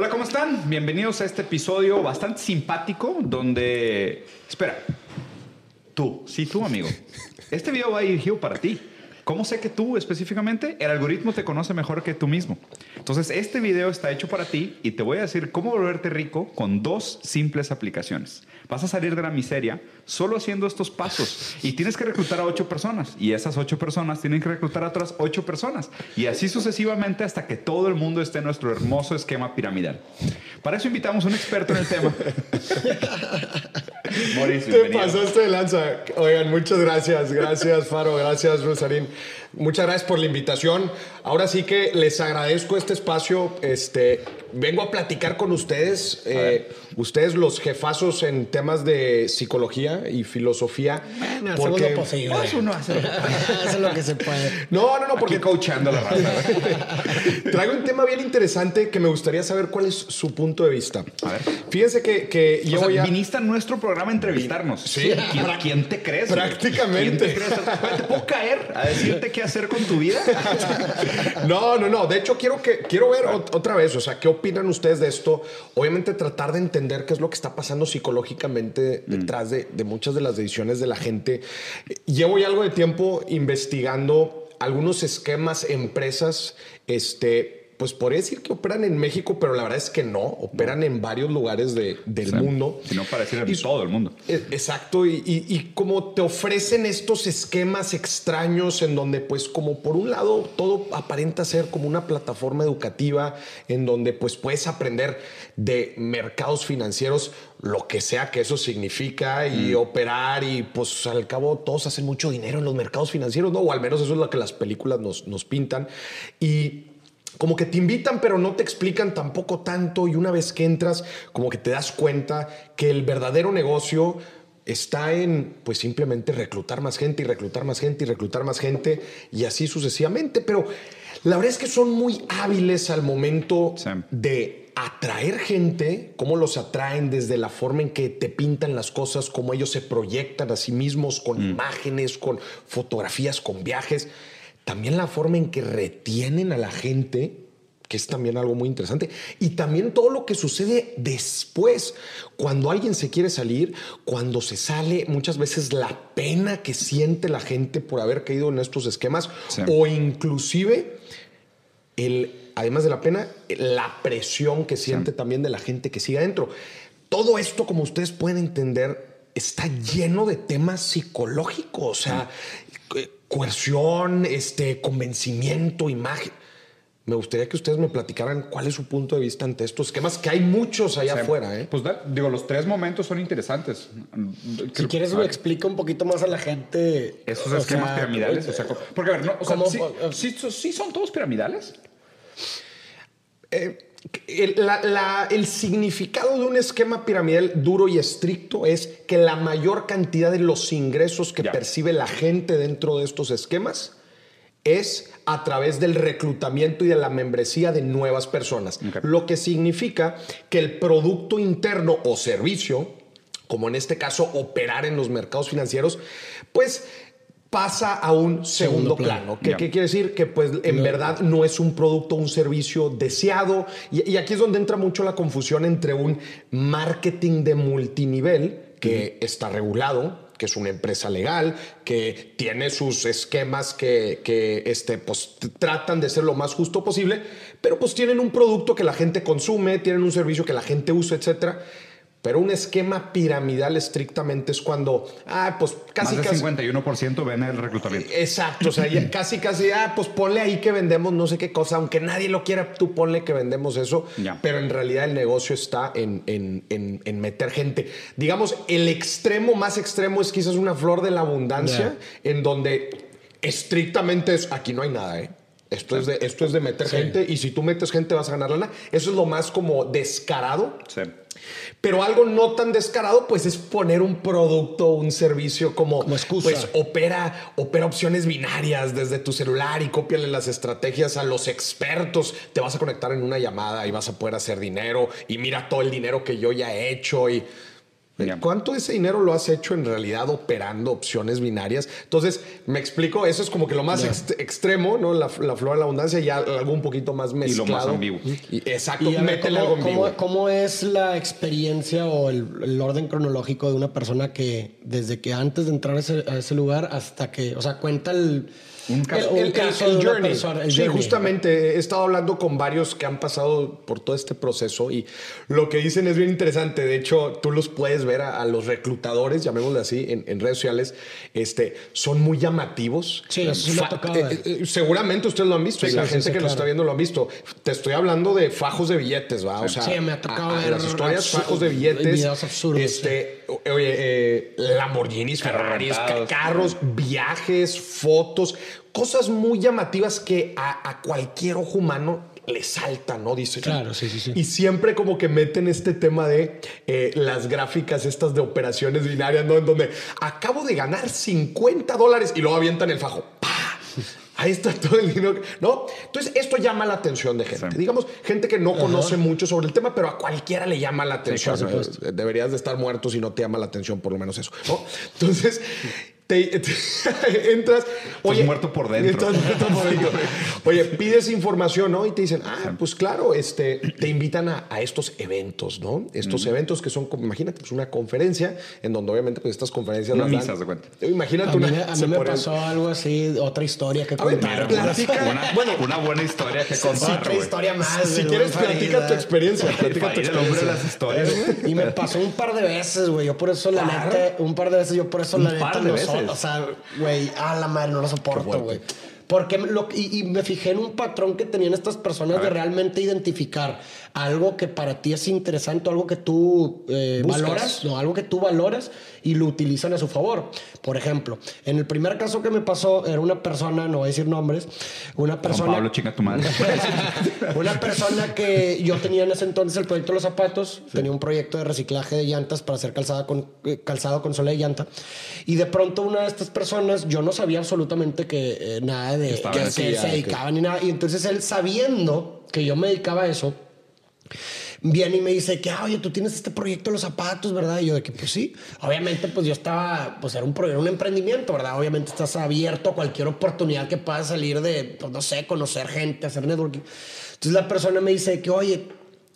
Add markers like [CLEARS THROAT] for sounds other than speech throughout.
Hola, ¿cómo están? Bienvenidos a este episodio bastante simpático donde... Espera, tú, sí, tú, amigo. Este video va dirigido para ti. ¿Cómo sé que tú específicamente? El algoritmo te conoce mejor que tú mismo. Entonces, este video está hecho para ti y te voy a decir cómo volverte rico con dos simples aplicaciones. Vas a salir de la miseria solo haciendo estos pasos y tienes que reclutar a ocho personas y esas ocho personas tienen que reclutar a otras ocho personas y así sucesivamente hasta que todo el mundo esté en nuestro hermoso esquema piramidal. Para eso invitamos a un experto en el tema. [LAUGHS] Mauricio, Te pasaste de lanza. Oigan, muchas gracias. Gracias, Faro. Gracias, Rosarín. Muchas gracias por la invitación. Ahora sí que les agradezco este espacio. Este, vengo a platicar con ustedes, eh, ustedes los jefazos en temas de psicología y filosofía. Bueno, porque... lo posible. Pues uno [LAUGHS] hace lo, que se puede. No, no, no, porque coachando la raza. [LAUGHS] Traigo un tema bien interesante que me gustaría saber cuál es su punto de vista. A ver. Fíjense que, que yo voy a... viniste a nuestro programa a entrevistarnos. Sí. ¿Quién, ¿quién te crees? Prácticamente. ¿Quién te, crees? ¿Te puedo caer a decirte qué hacer con tu vida? [LAUGHS] no, no, no. De hecho, quiero, que, quiero ver otra vez, o sea, ¿qué opinan ustedes de esto? Obviamente tratar de entender qué es lo que está pasando psicológicamente mm. detrás de, de muchas de las decisiones de la gente. Llevo ya algo de tiempo investigando algunos esquemas, empresas, este, pues podría decir que operan en México, pero la verdad es que no, operan en varios lugares del mundo. Si no pareciera en todo el mundo. E, exacto, y, y, como te ofrecen estos esquemas extraños en donde pues como por un lado todo aparenta ser como una plataforma educativa en donde pues puedes aprender de mercados financieros, lo que sea que eso significa, y mm. operar, y pues al cabo todos hacen mucho dinero en los mercados financieros, ¿no? O al menos eso es lo que las películas nos, nos pintan. Y como que te invitan, pero no te explican tampoco tanto. Y una vez que entras, como que te das cuenta que el verdadero negocio está en, pues simplemente reclutar más gente y reclutar más gente y reclutar más gente y así sucesivamente. Pero la verdad es que son muy hábiles al momento de atraer gente, cómo los atraen desde la forma en que te pintan las cosas, cómo ellos se proyectan a sí mismos con mm. imágenes, con fotografías, con viajes también la forma en que retienen a la gente, que es también algo muy interesante, y también todo lo que sucede después, cuando alguien se quiere salir, cuando se sale, muchas veces la pena que siente la gente por haber caído en estos esquemas, o inclusive el, además de la pena, la presión que siente también de la gente que sigue adentro. Todo esto, como ustedes pueden entender, está lleno de temas psicológicos. O sea, coerción, este, convencimiento, imagen. Me gustaría que ustedes me platicaran cuál es su punto de vista ante estos esquemas, que hay muchos allá afuera. ¿eh? Pues digo, los tres momentos son interesantes. Si quieres, me explica un poquito más a la gente. Esos esquemas piramidales. O sea, porque, a ver, no, o sea, ¿sí, son todos piramidales? Eh, el, significado de un esquema piramidal duro y estricto es que la mayor cantidad de los ingresos que percibe la gente dentro de estos esquemas es a través del reclutamiento y de la membresía de nuevas personas. Lo que significa que el producto interno o servicio, como en este caso operar en los mercados financieros, pues pasa a un segundo, plano. ¿Qué, quiere decir? Que pues en verdad no es un producto, un servicio deseado. Y, aquí es donde entra mucho la confusión entre un marketing de multinivel que está regulado, que es una empresa legal, que tiene sus esquemas que, que este, pues, tratan de ser lo más justo posible, pero pues tienen un producto que la gente consume, tienen un servicio que la gente usa, etcétera pero un esquema piramidal estrictamente es cuando, ah, pues casi Más del 51% ven el reclutamiento. Exacto, o sea, [CLEARS THROAT] casi casi, ah, pues ponle ahí que vendemos no sé qué cosa, aunque nadie lo quiera, tú ponle que vendemos eso, pero en realidad el negocio está en, en, meter gente. Digamos, el extremo más extremo es quizás una flor de la abundancia, en donde estrictamente es, aquí no hay nada, ¿eh? Esto, es de, esto es de meter gente y si tú metes gente vas a ganar lana. Eso es lo más como descarado. Sí. Pero algo no tan descarado, pues es poner un producto, un servicio como, pues opera, opera opciones binarias desde tu celular y cópiale las estrategias a los expertos. Te vas a conectar en una llamada y vas a poder hacer dinero y mira todo el dinero que yo ya he hecho y ¿Cuánto de ese dinero lo has hecho en realidad operando opciones binarias? Entonces, me explico, eso es como que lo más extremo, ¿no? La, la, flor de la abundancia, ya algo un poquito más mezclado. Y lo más ambiguo. Y, exacto, y algo ¿cómo, ¿cómo, es la experiencia o el, orden cronológico de una persona que desde que antes de entrar a ese, a ese lugar hasta que, o sea, cuenta el un caso, el, journey. sí, justamente he estado hablando con varios que han pasado por todo este proceso y lo que dicen es bien interesante. De hecho, tú los puedes ver a, los reclutadores, llamémosle así, en, redes sociales. Este, son muy llamativos. Sí, eso sí me ha tocado. Eh, eh, seguramente ustedes lo han visto y la gente que lo está viendo lo ha visto. Te estoy hablando de fajos de billetes, ¿va? O sea, sí, me ha tocado ver las historias, fajos de billetes. absurdos. Este, oye, eh, Lamborghinis, Ferraris, carros, viajes, fotos cosas muy llamativas que a, cualquier ojo humano le salta, ¿no? Dice. Claro, sí, sí, sí. Y siempre como que meten este tema de eh, las gráficas estas de operaciones binarias, ¿no? En donde acabo de ganar 50 dólares y luego avientan el fajo. Ahí está todo el dinero, ¿no? Entonces, esto llama la atención de gente. Digamos, gente que no conoce mucho sobre el tema, pero a cualquiera le llama la atención. Deberías de estar muerto si no te llama la atención, por lo menos eso, ¿no? Entonces, [LAUGHS] entras. Oye, muerto por dentro. [LAUGHS] Oye, pides información, ¿no? Y te dicen, ah, pues claro, este, te invitan a, estos eventos, ¿no? Estos eventos que son, como, imagínate, pues una conferencia en donde obviamente pues estas conferencias no las de cuenta. Imagínate a una. Mí, a mí me pasó algo así, otra historia que contar. [LAUGHS] Una, bueno, una buena historia que contar. Otra historia más. Si quieres, platica tu experiencia. Platica tu experiencia. las historias, Y me pasó un par de veces, güey. Yo por eso la neta, un par de veces, yo por eso la neta, o sea, güey, a la madre, no lo soporto, güey. Porque lo, y, me fijé en un patrón que tenían estas personas de realmente identificar algo que para ti es interesante, algo que tú eh, valoras, no, algo que tú valoras y lo utilizan a su favor. Por ejemplo, en el primer caso que me pasó, era una persona, no voy a decir nombres, una persona. Pablo, chinga tu madre. [LAUGHS] una persona que yo tenía en ese entonces el proyecto de los zapatos, tenía un proyecto de reciclaje de llantas para hacer calzada con, eh, calzado con sola de llanta. Y de pronto, una de estas personas, yo no sabía absolutamente que eh, nada de que, se dedicaba ni nada. Y entonces él, sabiendo que yo me dedicaba a eso, viene y me dice que, ah, oye, tú tienes este proyecto de los zapatos, ¿verdad? Y yo de que, pues sí, obviamente, pues yo estaba, pues era un, un emprendimiento, ¿verdad? Obviamente estás abierto a cualquier oportunidad que pueda salir de, pues no sé, conocer gente, hacer networking. Entonces la persona me dice que, oye,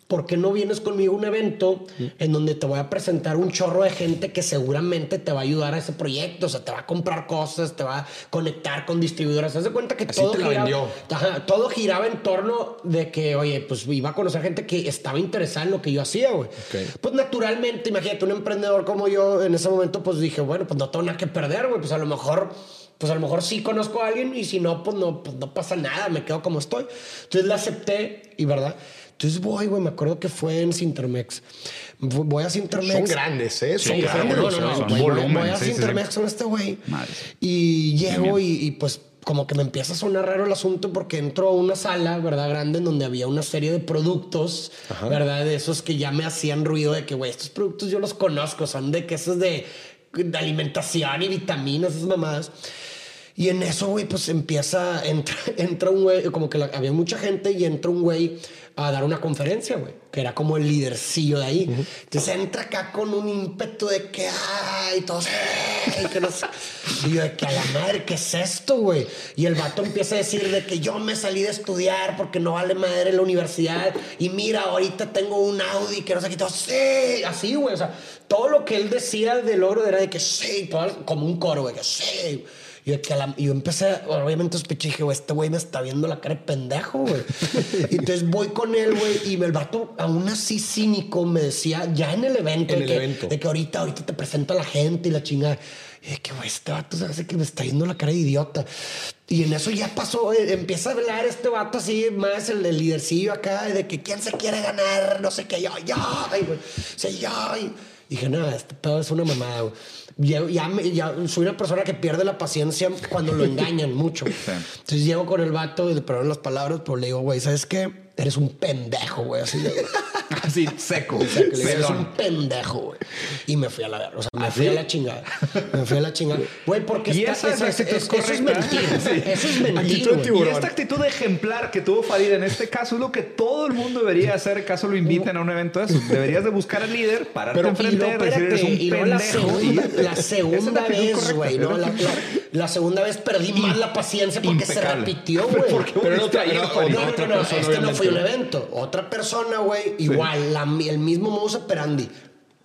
¿por qué no vienes conmigo a un evento en donde te voy a presentar un chorro de gente que seguramente te va a ayudar a ese proyecto? O sea, te va a comprar cosas, te va a conectar con distribuidoras. ¿Te das cuenta que todo, giraba, todo giraba en torno de que, oye, pues iba a conocer gente que estaba interesada en lo que yo hacía, güey. Pues naturalmente, imagínate, un emprendedor como yo en ese momento, pues dije, bueno, pues no tengo nada que perder, güey. Pues a lo mejor pues a lo mejor sí conozco a alguien y si no, pues no, pues no pasa nada, me quedo como estoy. Entonces la acepté y, ¿verdad? Entonces voy, güey, me acuerdo que fue en Sintermex. Voy a Sintermex. Son grandes, ¿eh? Son grandes. No, no, no. Son voy, voy a Sintermex con este güey. Y llego y, pues como que me empieza a sonar raro el asunto porque entro a una sala, ¿verdad? Grande en donde había una serie de productos, ¿verdad? De esos que ya me hacían ruido de que, güey, estos productos yo los conozco, son de quesos de, de alimentación y vitaminas, esas mamadas. Y en eso, güey, pues empieza, [LAUGHS] entra, entra un güey, como que había mucha gente y entra un güey a dar una conferencia, güey, que era como el lidercillo de ahí. Entonces entra acá con un ímpetu de que, ay, todos, ay, que no sé. Y yo de que a la madre, ¿qué es esto, güey? Y el vato empieza a decir de que yo me salí de estudiar porque no vale madre la universidad. Y mira, ahorita tengo un Audi que no sé qué, todo, sí, así, güey. O sea, todo lo que él decía del oro era de que sí, todo, como un coro, güey, que sí. Y yo, empecé, obviamente sospeché, dije, este güey me está viendo la cara de pendejo, güey. y [LAUGHS] entonces voy con él, güey, y el vato, aún así cínico, me decía, ya en el evento, de, que, de que ahorita, ahorita te presento a la gente y la chingada. Y de que, güey, este vato se hace que me está viendo la cara de idiota. Y en eso ya pasó, eh, empieza a hablar este vato así, más el, el lidercillo acá, de que quién se quiere ganar, no sé qué, yo, yo, y, güey, o sea, yo. Y dije, nada, este pedo es una mamada, güey ya, ya, soy una persona que pierde la paciencia cuando lo [LAUGHS] engañan mucho. Entonces llego con el vato y le perdón las palabras, pero le digo, güey, ¿sabes qué? Eres un pendejo, güey. Así [LAUGHS] Así, seco. es un pendejo, güey. Y me fui a la verga. O sea, me ¿Ah, fui a la chingada. Me fui a la chingada. [LAUGHS] Güey, porque y esa, es, es, eso es mentira. [LAUGHS] Eso es mentira. Y esta actitud ejemplar que tuvo Farid en este caso es lo que todo el mundo debería hacer caso lo inviten a un evento de eso. Deberías de buscar al líder, pararte Pero, enfrente, y decir eres un y pendejo. La segunda, la segunda vez, güey, ¿no? La, la, segunda vez perdí más la paciencia porque se repitió, güey. Pero no, no, no, este no fue un evento. Otra persona, güey, igual, el mismo modus operandi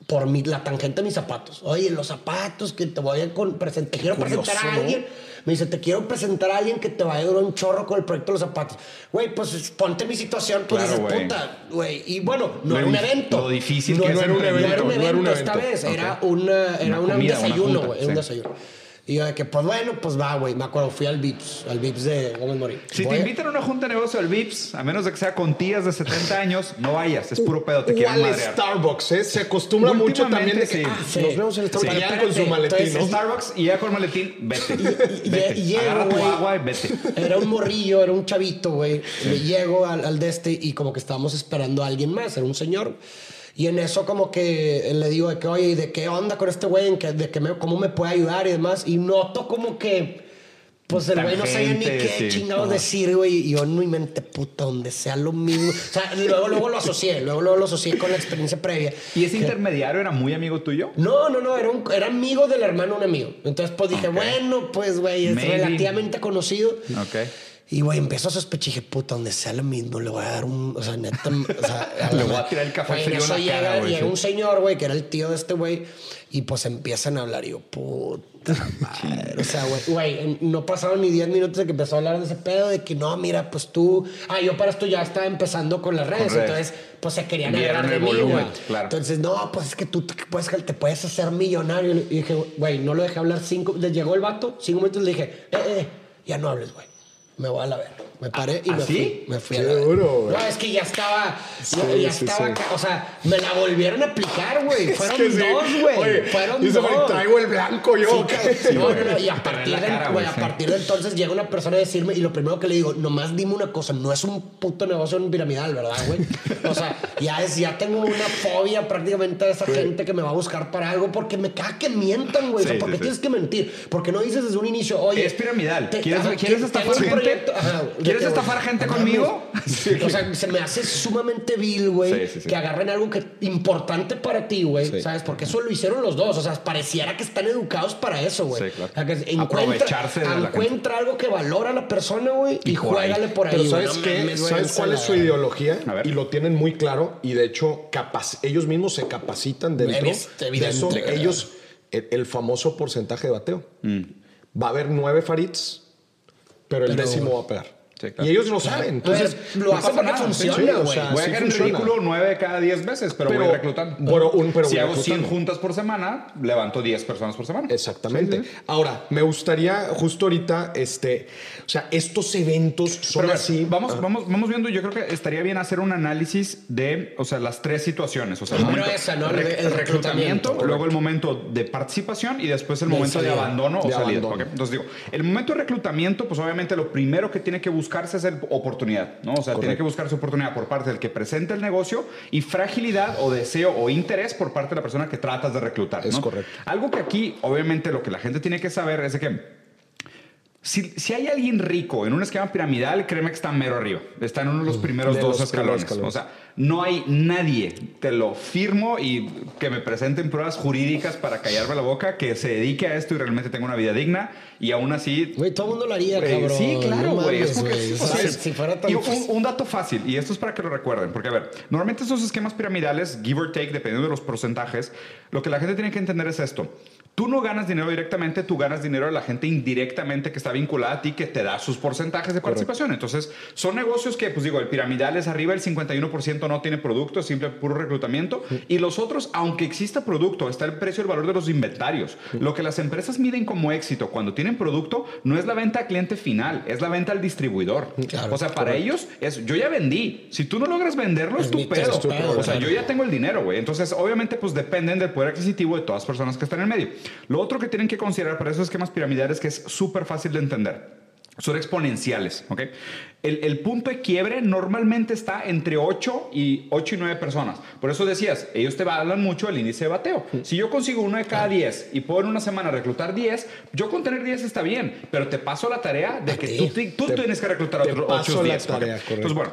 por mi, la tangente de mis zapatos. Oye, los zapatos que te voy a presentar, quiero presentar a alguien. Me dice, te quiero presentar a alguien que te va a ayudar un chorro con el proyecto de los zapatos. Güey, pues ponte mi situación, pues claro, dices, puta, güey. Y bueno, no, era un evento. Lo difícil no, que no era un evento. No era un evento, esta vez. Era, una, era un desayuno, güey. Un desayuno. Y yo de que, pues bueno, pues va, güey. Me acuerdo, fui al VIPS, al VIPS de Gómez Morín. Si te invitan a una junta de negocio al VIPS, a menos de que sea con tías de 70 años, no vayas. Es puro pedo, te quieren madrear. Starbucks, ¿eh? Se acostumbra mucho también de que ah, nos vemos en el Starbucks. Sí. con su maletín, ¿no? Starbucks y ya con maletín, vete. Y, vete. Y, Agarra tu agua y vete. Era un morrillo, era un chavito, güey. Me llego al, al de este y como que estábamos esperando a alguien más. Era un señor. Y en eso como que le digo de que, oye, ¿de qué onda con este güey? De que me, cómo me puede ayudar y demás. Y noto como que, pues el güey no sabía ni qué chingados decir, güey. Y yo en mi mente, puta, donde sea lo mismo. O sea, luego, luego lo asocié, luego, luego lo asocié con la experiencia previa. ¿Y ese intermediario era muy amigo tuyo? No, no, no, era, un, era amigo del hermano un amigo. Entonces, pues dije, bueno, pues, güey, es relativamente conocido. Ok. Y, güey, empezó a sospechar y dije, puta, donde sea lo mismo, le voy a dar un. O sea, neta. O sea, [LAUGHS] le voy a tirar el café frío en eso llega, cara, llega un señor, güey, que era el tío de este güey, y pues empiezan a hablar. Y yo, puta [LAUGHS] madre. o sea, güey, no pasaron ni 10 minutos de que empezó a hablar de ese pedo, de que no, mira, pues tú. Ah, yo para esto ya estaba empezando con las redes. Entonces, pues se querían agarrar de mí, güey. Claro. Entonces, no, pues es que tú te puedes, te puedes hacer millonario. Y dije, güey, no lo dejé hablar cinco. Le llegó el vato, cinco minutos le dije, eh, eh, ya no hables, güey me voy a la ver. Me paré y ¿Ah, me fui. Me fui a la No, es que ya estaba. ya, estaba. O sea, me la volvieron a aplicar, güey. Fueron dos, güey. Fueron dos. Me traigo el blanco yo. no, no, no, y a partir, de, a partir de entonces llega una persona a decirme, y lo primero que le digo, nomás dime una cosa, no es un puto negocio en piramidal, ¿verdad, güey? O sea, ya, es, ya tengo una fobia prácticamente de esa gente que me va a buscar para algo porque me caga que mientan, güey. o sea, ¿por qué tienes que mentir? Porque no dices desde un inicio, oye. Es piramidal. ¿Quieres, ¿quieres estafar gente? ¿Quieres estafar gente conmigo? O sea, se me hace sumamente vil, güey, que agarren algo que importante para ti, güey, ¿sabes? Porque eso lo hicieron los dos. O sea, pareciera que están educados para eso, güey. Claro. O sea, que encuentra, Aprovecharse de encuentra algo que valora a la persona, güey, y, y juégale por ahí. Pero ¿sabes qué? ¿Sabes cuál es su ideología? Y lo tienen muy claro. Y de hecho, ellos mismos se capacitan dentro de eso. Ellos, el, famoso porcentaje de bateo. Mm. Va a haber nueve Farids pero el décimo va a pegar. Y ellos lo saben. Entonces, lo hacen porque funciona, güey. voy a quedar en ridículo nueve cada diez veces, pero, voy reclutando. Pero, un, pero si hago 100 juntas por semana, levanto 10 personas por semana. Exactamente. Ahora, me gustaría justo ahorita, este, o sea, estos eventos son así. Vamos, vamos, vamos viendo, yo creo que estaría bien hacer un análisis de, o sea, las tres situaciones. O sea, el, momento, esa, ¿no? el, reclutamiento, luego el momento de participación y después el momento de, abandono o salida. Entonces digo, el momento de reclutamiento, pues obviamente lo primero que tiene que buscar buscarse es oportunidad, ¿no? O sea, tiene que buscarse oportunidad por parte del que presenta el negocio y fragilidad o deseo o interés por parte de la persona que tratas de reclutar. Es correcto. Algo que aquí, obviamente, lo que la gente tiene que saber es de que si, si, hay alguien rico en un esquema piramidal, créeme que está mero arriba. Está en uno de los mm, primeros dos escalones. O sea, no hay nadie, te lo firmo y que me presenten pruebas jurídicas para callarme la boca, que se dedique a esto y realmente tenga una vida digna. Y aún así. Güey, todo el mundo lo haría, cabrón. Sí, claro, güey. si, fuera tan... un, un, dato fácil, y esto es para que lo recuerden, porque a ver, normalmente esos esquemas piramidales, give or take, dependiendo de los porcentajes, lo que la gente tiene que entender es esto. Tú no ganas dinero directamente, tú ganas dinero a la gente indirectamente que está vinculada a ti, que te da sus porcentajes de participación. Entonces, son negocios que, pues digo, el piramidal es arriba, el 51% no tiene producto, es simple puro reclutamiento. Y los otros, aunque exista producto, está el precio y el valor de los inventarios. Lo que las empresas miden como éxito cuando tienen producto no es la venta al cliente final, es la venta al distribuidor. o sea, para ellos es, yo ya vendí. Si tú no logras venderlo, es, tu pedo. O sea, yo ya tengo el dinero, güey. Entonces, obviamente, pues dependen del poder adquisitivo de todas las personas que están en el medio. Lo otro que tienen que considerar para esos esquemas piramidales que es súper fácil de entender. son exponenciales, ¿ok? El, punto de quiebre normalmente está entre 8 y 8 y 9 personas. Por eso decías, ellos te hablan mucho del índice de bateo. Si yo consigo uno de cada 10 y puedo en una semana reclutar 10, yo con tener 10 está bien, pero te paso la tarea de que tú, tienes que reclutar otros 8 o 10. Entonces, bueno,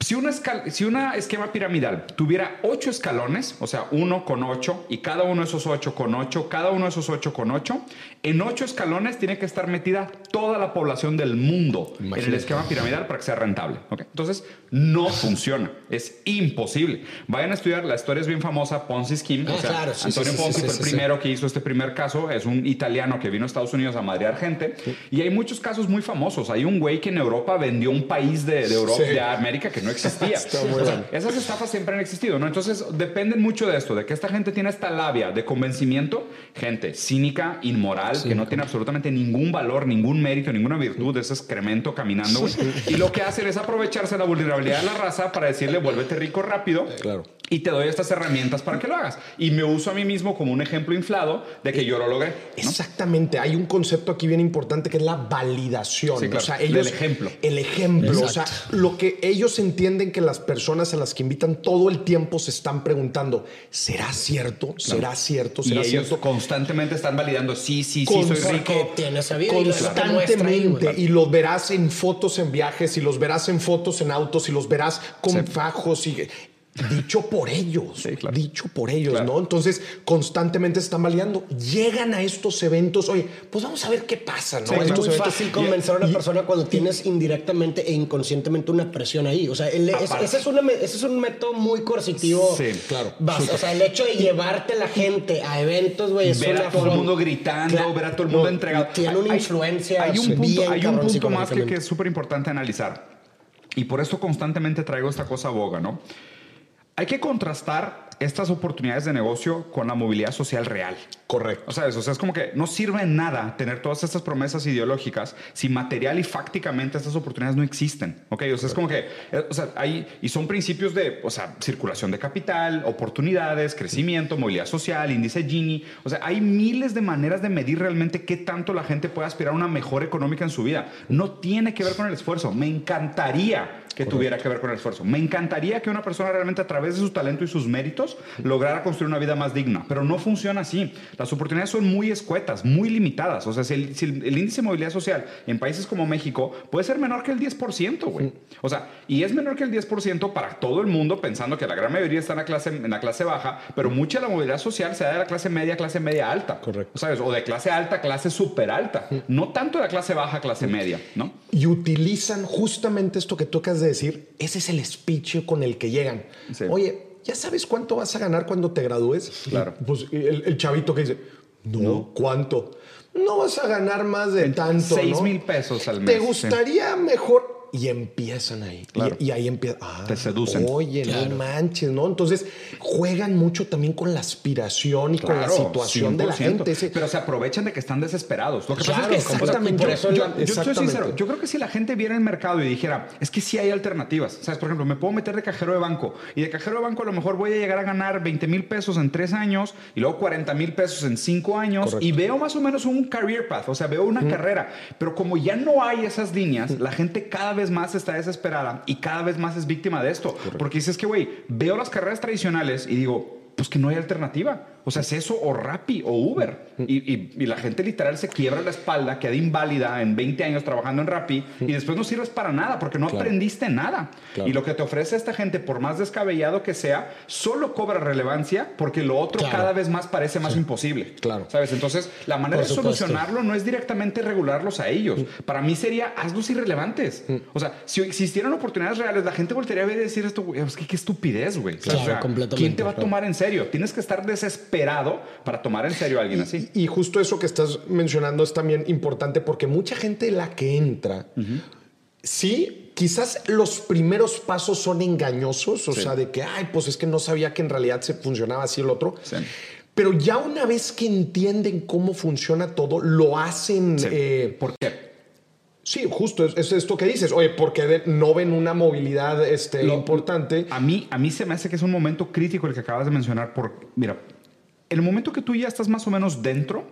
si una, si una esquema piramidal tuviera ocho escalones, o sea, uno con ocho, y cada uno de esos ocho con ocho, cada uno de esos ocho con ocho, en ocho escalones tiene que estar metida toda la población del mundo en el esquema piramidal para que sea rentable. Entonces, no funciona. Es imposible. Vayan a estudiar, la historia es bien famosa, Ponzi Scheme. Ah, o sea, Antonio Ponzi fue el primero que hizo este primer caso. Es un italiano que vino a Estados Unidos a madrear gente. Y hay muchos casos muy famosos. Hay un güey que en Europa vendió un país de, de Europa, de América, que no existía. [LAUGHS] esas estafas siempre han existido, ¿no? Entonces dependen mucho de esto, de que esta gente tiene esta labia de convencimiento, gente cínica, inmoral, que no tiene absolutamente ningún valor, ningún mérito, ninguna virtud, de ese excremento caminando, Y lo que hacen es aprovecharse de la vulnerabilidad de la raza para decirle, vuélvete rico rápido. Claro y te doy estas herramientas para que lo hagas. Y me uso a mí mismo como un ejemplo inflado de que yo lo logré. Exactamente. Hay un concepto aquí bien importante que es la validación. O sea, ellos, el ejemplo. El ejemplo. O sea, lo que ellos entienden que las personas a las que invitan todo el tiempo se están preguntando, ¿será cierto? ¿Será cierto? ¿Será y ellos constantemente están validando, sí, sí, sí, soy rico. Tienes constantemente. Y, los verás en fotos en viajes, y los verás en fotos en autos, y los verás con fajos. Y dicho por ellos, dicho por ellos, ¿no? Entonces, constantemente se están validando. Llegan a estos eventos, oye, pues vamos a ver qué pasa, ¿no? es muy fácil convencer a una persona cuando tienes indirectamente e inconscientemente una presión ahí. O sea, ese, es un método muy coercitivo. Sí, claro. o sea, el hecho de llevarte la gente a eventos, güey, es Ver a todo el mundo gritando, ver a todo el mundo entregado. Tiene una influencia. Hay un punto, hay un punto más que, que es súper importante analizar. Y por esto constantemente traigo esta cosa boga, ¿no? Hay que contrastar estas oportunidades de negocio con la movilidad social real. Correcto. O sea, eso, o sea, es como que no sirve nada tener todas estas promesas ideológicas si material y fácticamente estas oportunidades no existen. Ok, o sea, es como que, eh, o sea, hay, y son principios de, o sea, circulación de capital, oportunidades, crecimiento, movilidad social, índice Gini. O sea, hay miles de maneras de medir realmente qué tanto la gente puede aspirar a una mejor económica en su vida. No tiene que ver con el esfuerzo. Me encantaría que tuviera que ver con el esfuerzo. Me encantaría que una persona realmente a través de su talento y sus méritos lograra construir una vida más digna, pero no funciona así. Las oportunidades son muy escuetas, muy limitadas. O sea, si el, el, índice de movilidad social en países como México puede ser menor que el 10%, güey. O sea, y es menor que el 10% para todo el mundo, pensando que la gran mayoría está en la clase, en la clase baja, pero mucha de la movilidad social se da de la clase media, clase media alta. Correcto. ¿Sabes? O de clase alta, clase súper alta. No tanto de la clase baja, clase media, ¿no? Y utilizan justamente esto que tú acabas de decir, ese es el speech con el que llegan. Oye, ¿ya sabes cuánto vas a ganar cuando te gradúes? Claro. Pues el, chavito que dice, no, ¿cuánto? No vas a ganar más de tanto. Seis mil pesos al mes. ¿Te gustaría mejor? Y empiezan ahí. Y, ahí empiezan. Ah, Te seducen. Oye, no manches, ¿no? Entonces juegan mucho también con la aspiración y con la situación de la gente. Pero se aprovechan de que están desesperados. Lo que pasa es que exactamente. yo, soy sincero. Yo creo que si la gente viera el mercado y dijera, es que sí hay alternativas. ¿Sabes? Por ejemplo, me puedo meter de cajero de banco y de cajero de banco a lo mejor voy a llegar a ganar 20 mil pesos en tres años y luego 40 mil pesos en cinco años y veo más o menos un career path, o sea, veo una carrera. Pero como ya no hay esas líneas, la gente cada vez más está desesperada y cada vez más es víctima de esto. Porque dices que, güey, veo las carreras tradicionales y digo, pues que no hay alternativa. O sea, es eso o Rappi o Uber. Y, la gente literal se quiebra la espalda, queda inválida en 20 años trabajando en Rappi y después no sirves para nada porque no aprendiste nada. Y lo que te ofrece esta gente, por más descabellado que sea, solo cobra relevancia porque lo otro cada vez más parece más imposible. Claro. ¿Sabes? Entonces, la manera de solucionarlo no es directamente regularlos a ellos. Para mí sería hazlos irrelevantes. O sea, si existieran oportunidades reales, la gente volvería a ver y decir esto, güey, es que qué estupidez, güey. ¿Quién te va a tomar en serio? Tienes que estar desesperado para tomar en serio a alguien así. Y justo eso que estás mencionando es también importante porque mucha gente la que entra, sí, quizás los primeros pasos son engañosos, o sea, de que, ay, pues es que no sabía que en realidad se funcionaba así el otro. Pero ya una vez que entienden cómo funciona todo, lo hacen. Eh, ¿Por qué? Sí, justo, es, esto que dices. Oye, porque no ven una movilidad este, importante. A mí, a mí se me hace que es un momento crítico el que acabas de mencionar. Por, mira, el momento que tú ya estás más o menos dentro,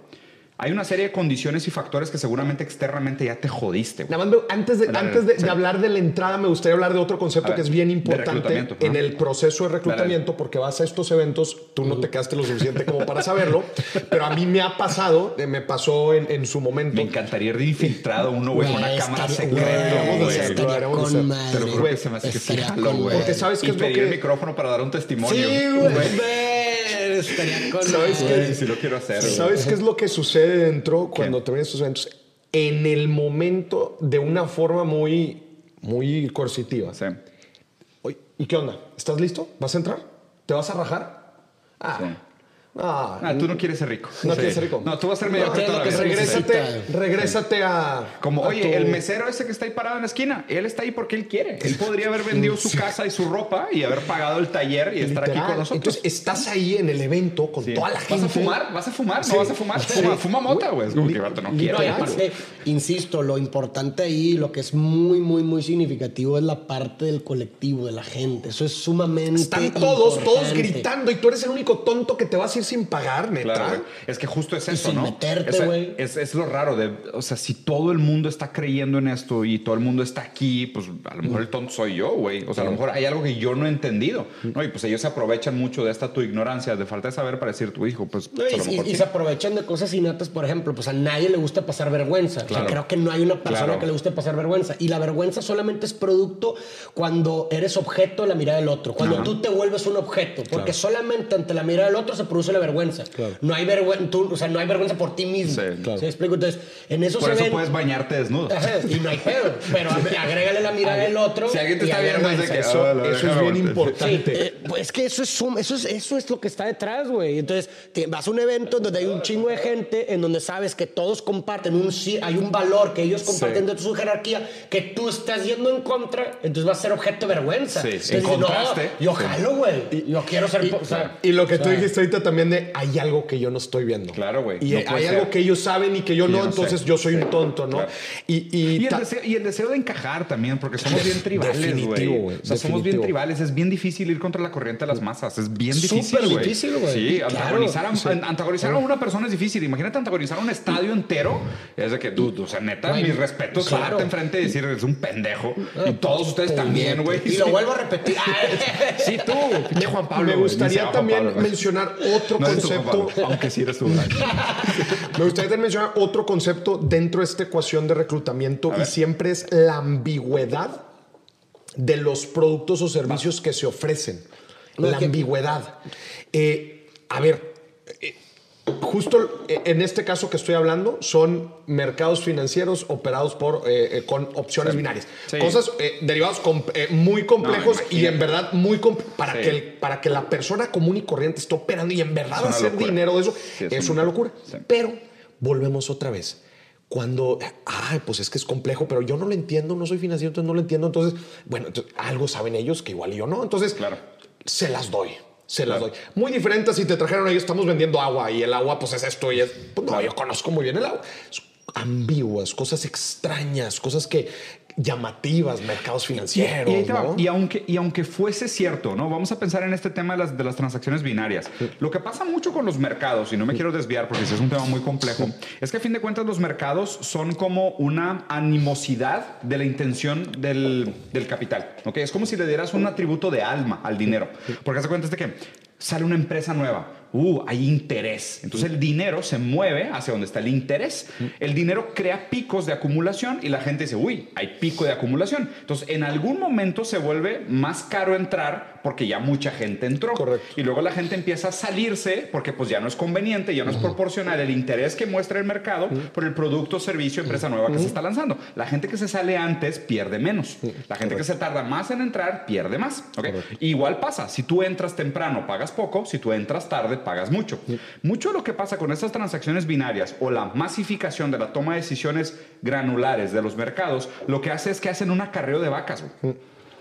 hay una serie de condiciones y factores que seguramente externamente ya te jodiste. Nada más, antes, de, antes de, hablar de la entrada, me gustaría hablar de otro concepto que es bien importante en el proceso de reclutamiento, porque vas a estos eventos, tú no te quedaste lo suficiente como para saberlo, [LAUGHS] pero a mí me ha pasado, eh, me pasó en, su momento. Me encantaría ir infiltrado uno, güey, con una cámara secreta, lo juro que se me hace que sí, güey. Porque sabes que es pedir el micrófono para dar un testimonio. Sí, güey estaría con ¿Sabes qué? Si lo quiero hacer. ¿Sabes qué es lo que sucede dentro cuando te ven estos eventos? En el momento, de una forma muy, muy coercitiva. Sí. ¿Y qué onda? ¿Estás listo? ¿Vas a entrar? ¿Te vas a rajar? Ah, sí. Ah, ah, tú no quieres ser rico. No quieres ser rico. No, tú vas a ser medio no, regrésate, regrésate a. Como, oye, el mesero ese que está ahí parado en la esquina, él está ahí porque él quiere. Él [LAUGHS] podría haber vendido su casa y su ropa y haber pagado el taller y estar aquí con nosotros. Entonces, estás ahí en el evento con toda la gente. ¿Vas a fumar? ¿Vas a fumar? ¿No vas a fumar? Fuma, fuma mota, güey. Es como que no quiero. insisto, lo importante ahí, lo que es muy, muy, muy significativo es la parte del colectivo, de la gente. Eso es sumamente. Están todos, todos gritando y tú eres el único tonto que te vas a ir sin pagar, neta. es que justo es eso, sin ¿no? meterte, güey. Es, es, lo raro de, o sea, si todo el mundo está creyendo en esto y todo el mundo está aquí, pues a lo mejor el tonto soy yo, güey. O sea, a lo mejor hay algo que yo no he entendido, ¿no? Y pues ellos se aprovechan mucho de esta tu ignorancia, de falta de saber para decir tu hijo, pues. y, se aprovechan de cosas innatas, por ejemplo, pues a nadie le gusta pasar vergüenza. O sea, creo que no hay una persona que le guste pasar vergüenza. Y la vergüenza solamente es producto cuando eres objeto de la mirada del otro, cuando tú te vuelves un objeto, porque solamente ante la mirada del otro se produce la vergüenza. No hay vergüenza, o sea, no hay vergüenza por ti mismo. Sí, claro. ¿Sí explico? Entonces, en eso por se eso puedes bañarte desnudo. y no hay pedo, pero agrégale la mirada del otro. Si alguien te está viendo, es que eso, ah, eso es bien importante. Eh, pues es que eso es, eso es, eso es lo que está detrás, güey. Entonces, vas a un evento en donde hay un chingo de gente, en donde sabes que todos comparten un hay un valor que ellos comparten de su jerarquía, que tú estás yendo en contra, entonces vas a ser objeto de vergüenza. Sí, entonces, no, yo jalo, güey. Yo quiero ser. Y, o sea, y lo que tú dijiste ahorita también hay algo que yo no estoy viendo. Claro, güey. Y hay algo que ellos saben y que yo no, entonces yo soy un tonto, ¿no? Y, el deseo, de encajar también, porque somos bien tribales, güey. O sea, somos bien tribales. Es bien difícil ir contra la corriente de las masas. Es bien difícil. Súper difícil, güey. Sí, antagonizar, a, antagonizar a una persona es difícil. Imagínate antagonizar a un estadio entero. Es de que, dude, o sea, neta, mis respetos, claro. enfrente y decir, es un pendejo. Y todos ustedes también, güey. Y lo vuelvo a repetir. [LAUGHS] sí, tú, Juan Pablo. Me gustaría también mencionar otro concepto. Aunque sí eres tú. [LAUGHS] Me gustaría mencionar otro concepto dentro de esta ecuación de reclutamiento y siempre es la ambigüedad de los productos o servicios que se ofrecen. La ambigüedad. Eh, a ver, eh, justo eh, en este caso que estoy hablando son mercados financieros operados por eh, eh, con opciones binarias. Cosas derivados muy complejos y en verdad muy para que para que la persona común y corriente esté operando y en verdad hacer dinero de eso es, una, locura. pero volvemos otra vez. Cuando, ay, pues es que es complejo, pero yo no lo entiendo, no soy financiero, entonces no lo entiendo. Entonces, bueno, algo saben ellos que igual yo no. Entonces, claro. se las doy se las doy. Muy diferente si te trajeron ahí, estamos vendiendo agua y el agua pues es esto y es... Pues, no, yo conozco muy bien el agua. Ambiguas, cosas extrañas, cosas que, llamativas, mercados financieros. Y, aunque, y aunque fuese cierto, ¿no? Vamos a pensar en este tema de las, de las transacciones binarias. Lo que pasa mucho con los mercados, y no me quiero desviar porque es un tema muy complejo, es que a fin de cuentas los mercados son como una animosidad de la intención del, del capital. ¿ok? Es como si le dieras un atributo de alma al dinero. Porque hace cuenta de que sale una empresa nueva uh, hay interés. Entonces el dinero se mueve hacia donde está el interés. El dinero crea picos de acumulación y la gente dice, uy, hay pico de acumulación. Entonces en algún momento se vuelve más caro entrar porque ya mucha gente entró. Correcto. Y luego la gente empieza a salirse porque pues ya no es conveniente, ya no es proporcional el interés que muestra el mercado por el producto, servicio, empresa nueva que se está lanzando. La gente que se sale antes pierde menos. La gente que se tarda más en entrar pierde más. Igual pasa, si tú entras temprano pagas poco, si tú entras tarde pagas mucho. Mucho de lo que pasa con estas transacciones binarias o la masificación de la toma de decisiones granulares de los mercados, lo que hace es que hacen un acarreo de vacas.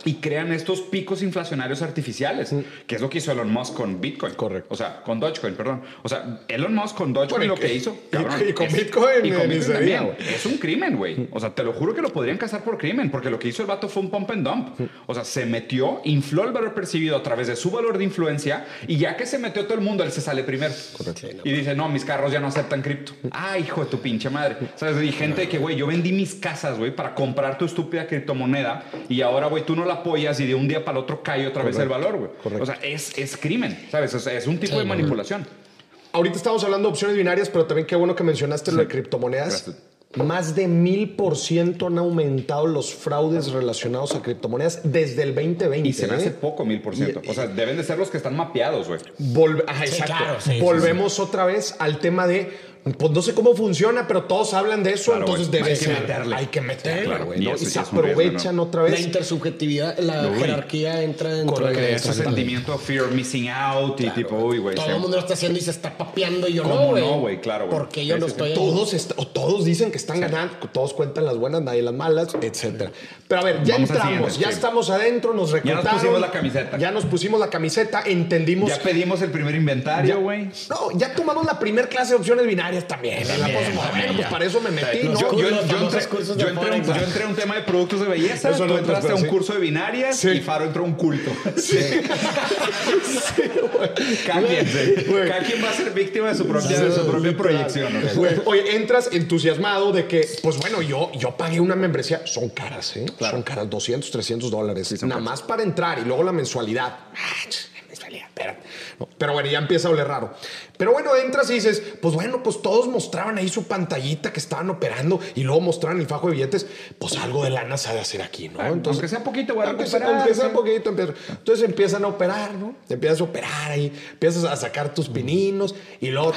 Y crean estos picos inflacionarios artificiales, que es lo que hizo Elon Musk con Bitcoin. Correcto. O sea, con Dogecoin, perdón. O sea, Elon Musk con Dogecoin lo que hizo. y, con Bitcoin, y con Bitcoin también. Es un crimen, güey. O sea, te lo juro que lo podrían casar por crimen, porque lo que hizo el vato fue un pump and dump. O sea, se metió, infló el valor percibido a través de su valor de influencia, y ya que se metió todo el mundo, él se sale primero. y dice, no, mis carros ya no aceptan cripto. Ah, hijo de tu pinche madre. ¿Sabes? Y gente que, güey, yo vendí mis casas, güey, para comprar tu estúpida criptomoneda, y ahora, güey, tú no la apoyas y de un día para el otro cae otra vez el valor, güey. O sea, es, es crimen, ¿sabes? es un tipo de manipulación. Ahorita estamos hablando de opciones binarias, pero también qué bueno que mencionaste lo de criptomonedas. Más de mil por ciento han aumentado los fraudes relacionados a criptomonedas desde el 2020. Y se me hace ¿eh? poco mil por ciento. O sea, deben de ser los que están mapeados, güey. exacto. Volvemos otra vez al tema de pues no sé cómo funciona, pero todos hablan de eso, entonces debe hay Que meterle. Hay que meterle. güey. Y, se aprovechan otra vez. La intersubjetividad, la jerarquía entra dentro de ese sentimiento de fear missing out y tipo, uy, güey. Todo el mundo lo está haciendo y se está papeando y yo no, güey. no, güey? Claro, güey. Porque yo no estoy Todos, o todos dicen que están ganando, todos cuentan las buenas, nadie las malas, etcétera. Pero a ver, ya entramos, ya estamos adentro, nos reclutaron. Ya nos pusimos la camiseta. Ya nos pusimos la camiseta, entendimos. Ya pedimos el primer inventario, güey. No, ya tomamos la primer clase de opciones binarias también pues para eso me metí, ¿no? Yo, yo, entré, a un tema de productos de belleza, eso tú entraste a un curso de binarias y Faro entró a un culto. Sí. [LAUGHS] cada, quien, va a ser víctima de su propia, de su propia proyección. Oye, entras entusiasmado de que, pues bueno, yo, yo pagué una membresía. Son caras, ¿eh? Son caras, 200, 300 dólares. nada más para entrar y luego la mensualidad. Pero bueno, ya empieza a oler raro. Pero bueno, entras y dices, pues bueno, pues todos mostraban ahí su pantallita que estaban operando y luego mostraban el fajo de billetes, pues algo de lana se ha de hacer aquí, ¿no? Entonces, aunque sea poquito, bueno, aunque sea poquito, entonces empiezan a operar, ¿no? Empiezas a operar ahí, empiezas a sacar tus pininos y luego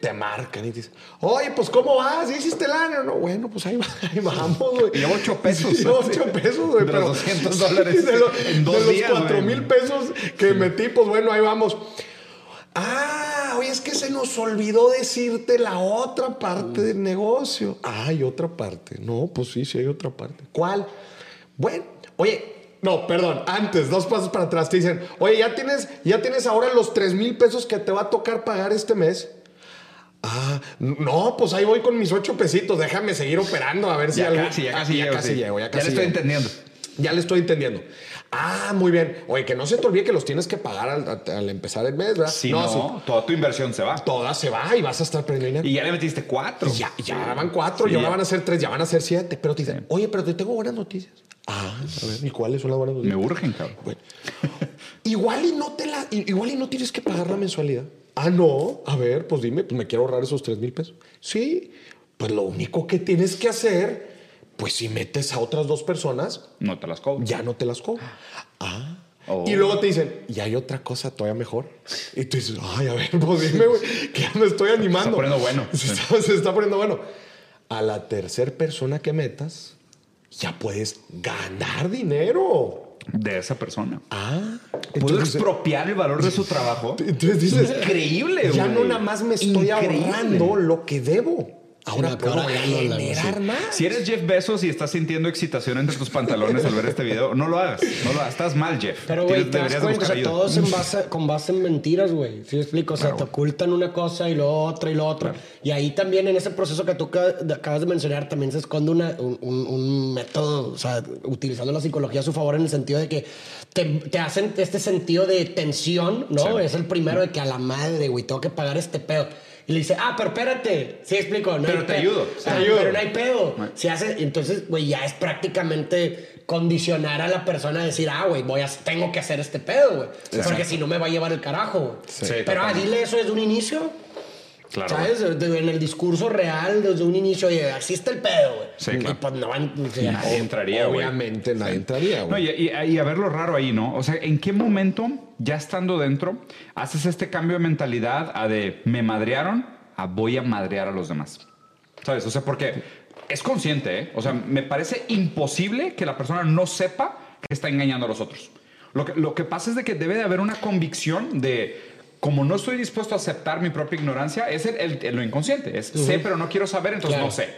te marcan y dices, oye, pues ¿cómo vas? ¿Ya hiciste lana? No, bueno, pues ahí, [LAUGHS] vamos, güey. Y 8 pesos. [LAUGHS] Y 8 pesos, güey. Pero 200 [LAUGHS] dólares de, en dos de los 4 mil pesos que metí, pues bueno, ahí vamos. Ah, oye, es que se nos olvidó decirte la otra parte del negocio. Ah, hay otra parte. No, pues sí, sí hay otra parte. ¿Cuál? Bueno, oye, no, perdón, antes, dos pasos para atrás, te dicen, oye, ya tienes, ya tienes ahora los 3 mil pesos que te va a tocar pagar este mes. Ah, no, pues ahí voy con mis ocho pesitos, déjame seguir operando a ver si ya Casi, ya casi, ya casi llego, ya, casi le estoy entendiendo. Ya le estoy entendiendo. Ah, muy bien. Oye, que no se te olvide que los tienes que pagar al, empezar el mes, ¿verdad? Si no, toda tu inversión se va. Toda se va y vas a estar perdiendo dinero. Y ya le metiste cuatro. ya, ya van cuatro, y ahora van a ser tres, ya van a ser siete. Pero te dicen, oye, pero te tengo buenas noticias. Ah, a ver, ¿y cuáles son las buenas noticias? Me urgen, cabrón. Bueno, igual y no te la, igual y no tienes que pagar la mensualidad. Ah, no. A ver, pues dime, pues me quiero ahorrar esos tres mil pesos. Sí, pues lo único que tienes que hacer pues si metes a otras dos personas, no te las cobro. Ya no te las cobro. Ah. Oh. Y luego te dicen, y hay otra cosa todavía mejor. Y tú dices, ay, a ver, [LAUGHS] pues dime, güey, que ya me estoy animando. Se está poniendo bueno. [LAUGHS] Se está, poniendo bueno. A la tercera persona que metas, ya puedes ganar dinero. De esa persona. Ah. Puedo expropiar el valor de su trabajo. [LAUGHS] Entonces dices, increíble, güey. Ya no nada más me estoy ahorrando lo que debo. Ahora puedo generar más. Si eres Jeff Bezos y estás sintiendo excitación entre tus pantalones al ver este video, no lo hagas. No lo hagas. Estás mal, Jeff. Pero, güey, te das cuenta, o sea, todos en base, con base en mentiras, güey. ¿Sí me explico? O sea, te ocultan una cosa y lo otra y lo otra. Y ahí también, en ese proceso que tú acabas de mencionar, también se esconde un, un, método, o sea, utilizando la psicología a su favor en el sentido de que te, te hacen este sentido de tensión, ¿no? Es el primero de que a la madre, güey, tengo que pagar este pedo. Y le dice, ah, pero espérate. Sí, explico. No pero te ayudo. te ayudo. Pero no hay pedo. Se hace, entonces, güey, ya es prácticamente condicionar a la persona a decir, ah, güey, voy a, tengo que hacer este pedo, güey. Porque si no me va a llevar el carajo, güey. Sí, pero ah, dile eso desde un inicio. Claro. ¿Sabes? en el discurso real, desde un inicio, oye, así está el pedo, güey. Sí, claro. Y pues no van. nadie entraría, güey. Obviamente nadie entraría, güey. No, y, y, a ver lo raro ahí, ¿no? O sea, ¿en qué momento, ya estando dentro, haces este cambio de mentalidad a de me madrearon a voy a madrear a los demás? ¿Sabes? O sea, porque es consciente, ¿eh? O sea, me parece imposible que la persona no sepa que está engañando a los otros. Lo que, lo que pasa es de que debe de haber una convicción de como no estoy dispuesto a aceptar mi propia ignorancia, es el, lo inconsciente. Es sé, pero no quiero saber, entonces no sé.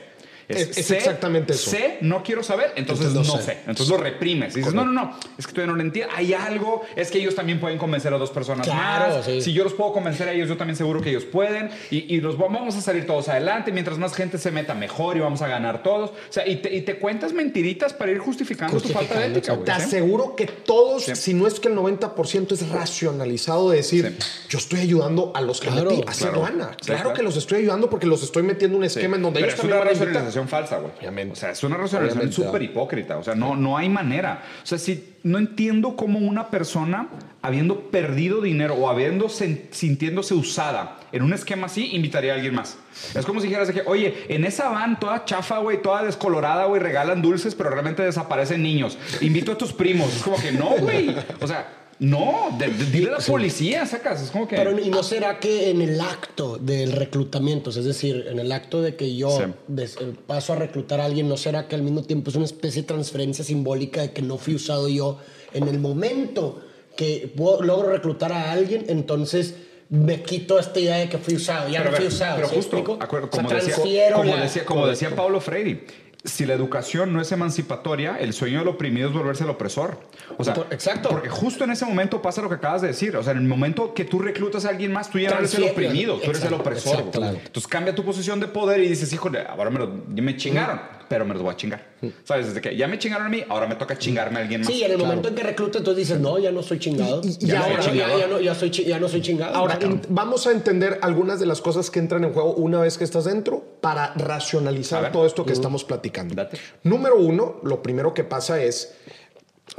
Es, exactamente eso. Sé, no quiero saber, entonces, no, sé. Entonces lo reprimes. Y dices, no, no, no, es que todavía no lo entiendo. Hay algo, es que ellos también pueden convencer a dos personas más. Si yo los puedo convencer a ellos, yo también seguro que ellos pueden. Y, y, los vamos a salir todos adelante. Mientras más gente se meta, mejor y vamos a ganar todos. O sea, y te, y te cuentas mentiritas para ir justificando, tu falta de ética. Te aseguro que todos, si no es que el 90% es racionalizado de decir, yo estoy ayudando a los que metí a claro, Claro, que los estoy ayudando porque los estoy metiendo en un esquema en donde ellos también falsa, güey. O sea, es una racionalización súper hipócrita. O sea, no, no hay manera. O sea, si no entiendo cómo una persona, habiendo perdido dinero o habiendo sintiéndose usada en un esquema así, invitaría a alguien más. Es como si dijeras que, oye, en esa van toda chafa, güey, toda descolorada, güey, regalan dulces, pero realmente desaparecen niños. Invito a tus primos. Es como que no, güey. O sea, no, dile a la policía, sacas. Es como que. Pero, ¿y no será que en el acto del reclutamiento, es decir, en el acto de que yo eh, paso a reclutar a alguien, no será que al mismo tiempo es una especie de transferencia simbólica de que no fui usado yo en el momento que logro reclutar a alguien, entonces me quito esta idea de que fui usado, ya no fui usado. Pero justo, como, decía, como decía Pablo Freire si la educación no es emancipatoria, el sueño del oprimido es volverse el opresor. O sea, exacto. Porque justo en ese momento pasa lo que acabas de decir. O sea, en el momento que tú reclutas a alguien más, tú ya no eres el oprimido, tú eres el opresor. Entonces cambia tu posición de poder y dices, híjole, ahora me, lo, me chingaron, pero me los voy a chingar. ¿Sabes? Desde que ya me chingaron a mí, ahora me toca chingarme a alguien más. Sí, en el momento en que reclutas, entonces dices, no, ya no soy chingado. ya, no, soy, ya no soy chingado. Ahora, vamos a entender algunas de las cosas que entran en juego una vez que estás dentro para racionalizar todo esto que estamos platicando. Número uno, lo primero que pasa es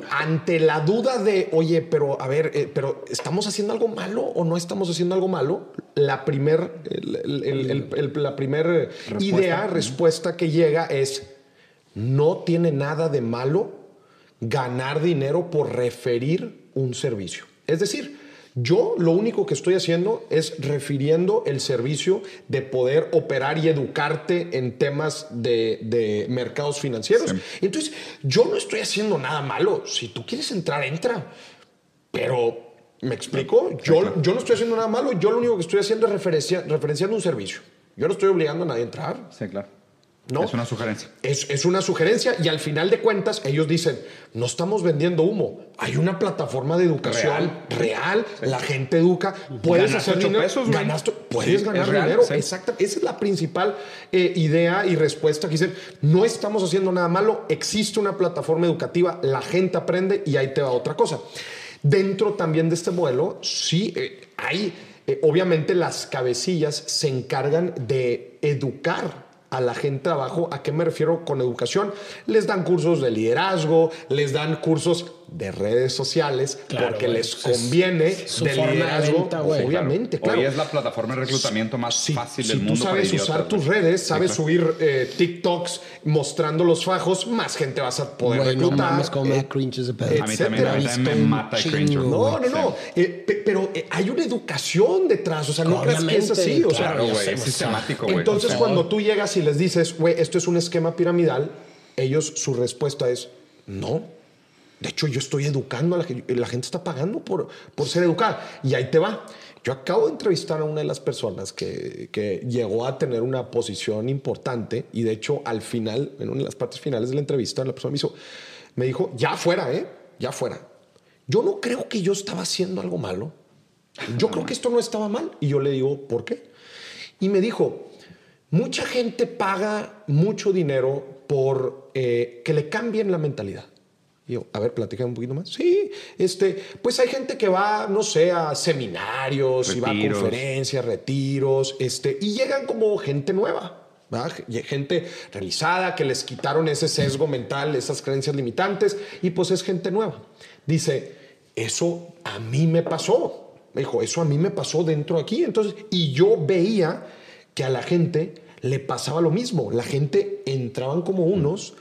ante la duda de, oye, pero a ver, eh, pero ¿estamos haciendo algo malo o no estamos haciendo algo malo? La primer, la primer idea, respuesta que llega es, no tiene nada de malo ganar dinero por referir un servicio. Es decir, yo lo único que estoy haciendo es refiriendo el servicio de poder operar y educarte en temas de, mercados financieros. Entonces, yo no estoy haciendo nada malo. Si tú quieres entrar, entra. Pero, ¿me explico? Yo, yo no estoy haciendo nada malo. Yo lo único que estoy haciendo es referenciando un servicio. Yo no estoy obligando a nadie a entrar. Sí, claro. ¿No? Es una sugerencia. Es, una sugerencia y al final de cuentas ellos dicen, no estamos vendiendo humo, hay una plataforma de educación real, la gente educa, puedes hacer dinero, puedes ganar dinero, exacto. Esa es la principal eh, idea y respuesta que dicen, no estamos haciendo nada malo, existe una plataforma educativa, la gente aprende y ahí te va otra cosa. Dentro también de este modelo, sí eh, hay, eh, obviamente las cabecillas se encargan de educar a la gente abajo. ¿A qué me refiero con educación? Les dan cursos de liderazgo, les dan cursos de redes sociales porque les conviene de liderazgo. obviamente, claro. Hoy es la plataforma de reclutamiento más fácil del mundo. Si tú sabes usar tus redes, sabes subir eh, TikToks mostrando los fajos, más gente vas a poder reclutar. No me eh, cringe a mí también, me mata cringe. No, no, no. Eh, pero hay una educación detrás. O sea, no creas que es así. O sea, es sistemático, Entonces, cuando tú llegas y les dices, güey, esto es un esquema piramidal, ellos, su respuesta es, no de hecho, yo estoy educando a la gente, la gente está pagando por, por ser educada. Y ahí te va. Yo acabo de entrevistar a una de las personas que, que, llegó a tener una posición importante y de hecho al final, en una de las partes finales de la entrevista, la persona me, hizo, me dijo, ya fuera, ¿eh? Ya fuera. Yo no creo que yo estaba haciendo algo malo. Yo creo que esto no estaba mal. Y yo le digo, ¿por qué? Y me dijo, mucha gente paga mucho dinero por eh, que le cambien la mentalidad. Y yo, a ver, platica un poquito más. Sí, este, pues hay gente que va, no sé, a seminarios y va a conferencias, retiros, este, y llegan como gente nueva. Gente realizada que les quitaron ese sesgo mental, esas creencias limitantes, y pues es gente nueva. Dice, eso a mí me pasó. Me dijo, eso a mí me pasó dentro aquí. Entonces, y yo veía que a la gente le pasaba lo mismo. La gente entraban como unos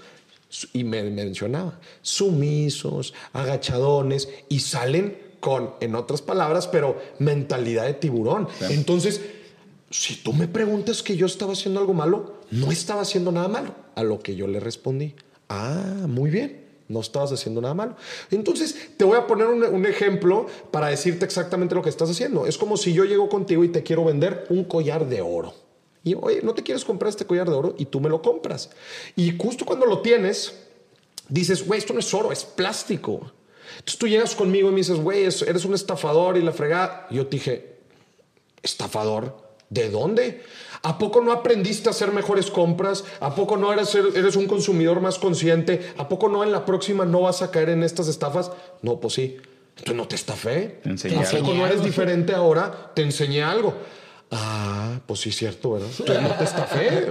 y me mencionaba, sumisos, agachadones, y salen con, en otras palabras, pero mentalidad de tiburón. Entonces, si tú me preguntas que yo estaba haciendo algo malo, no estaba haciendo nada malo. A lo que yo le respondí, ah, muy bien, no estabas haciendo nada malo. Entonces, te voy a poner un, un, ejemplo para decirte exactamente lo que estás haciendo. Es como si yo llego contigo y te quiero vender un collar de oro. Y oye, ¿no te quieres comprar este collar de oro? Y tú me lo compras. Y justo cuando lo tienes, dices, güey, esto no es oro, es plástico. Entonces tú llegas conmigo y me dices, güey, eres un estafador y la fregada. yo te dije, ¿estafador? ¿De dónde? ¿A poco no aprendiste a hacer mejores compras? ¿A poco no eres, eres un consumidor más consciente? ¿A poco no en la próxima no vas a caer en estas estafas? No, pues sí. Entonces no te estafé. Te enseñé ¿A poco no eres diferente ahora? Te enseñé algo. Ah, pues sí, cierto, ¿verdad? [LAUGHS] Entonces no te estafé.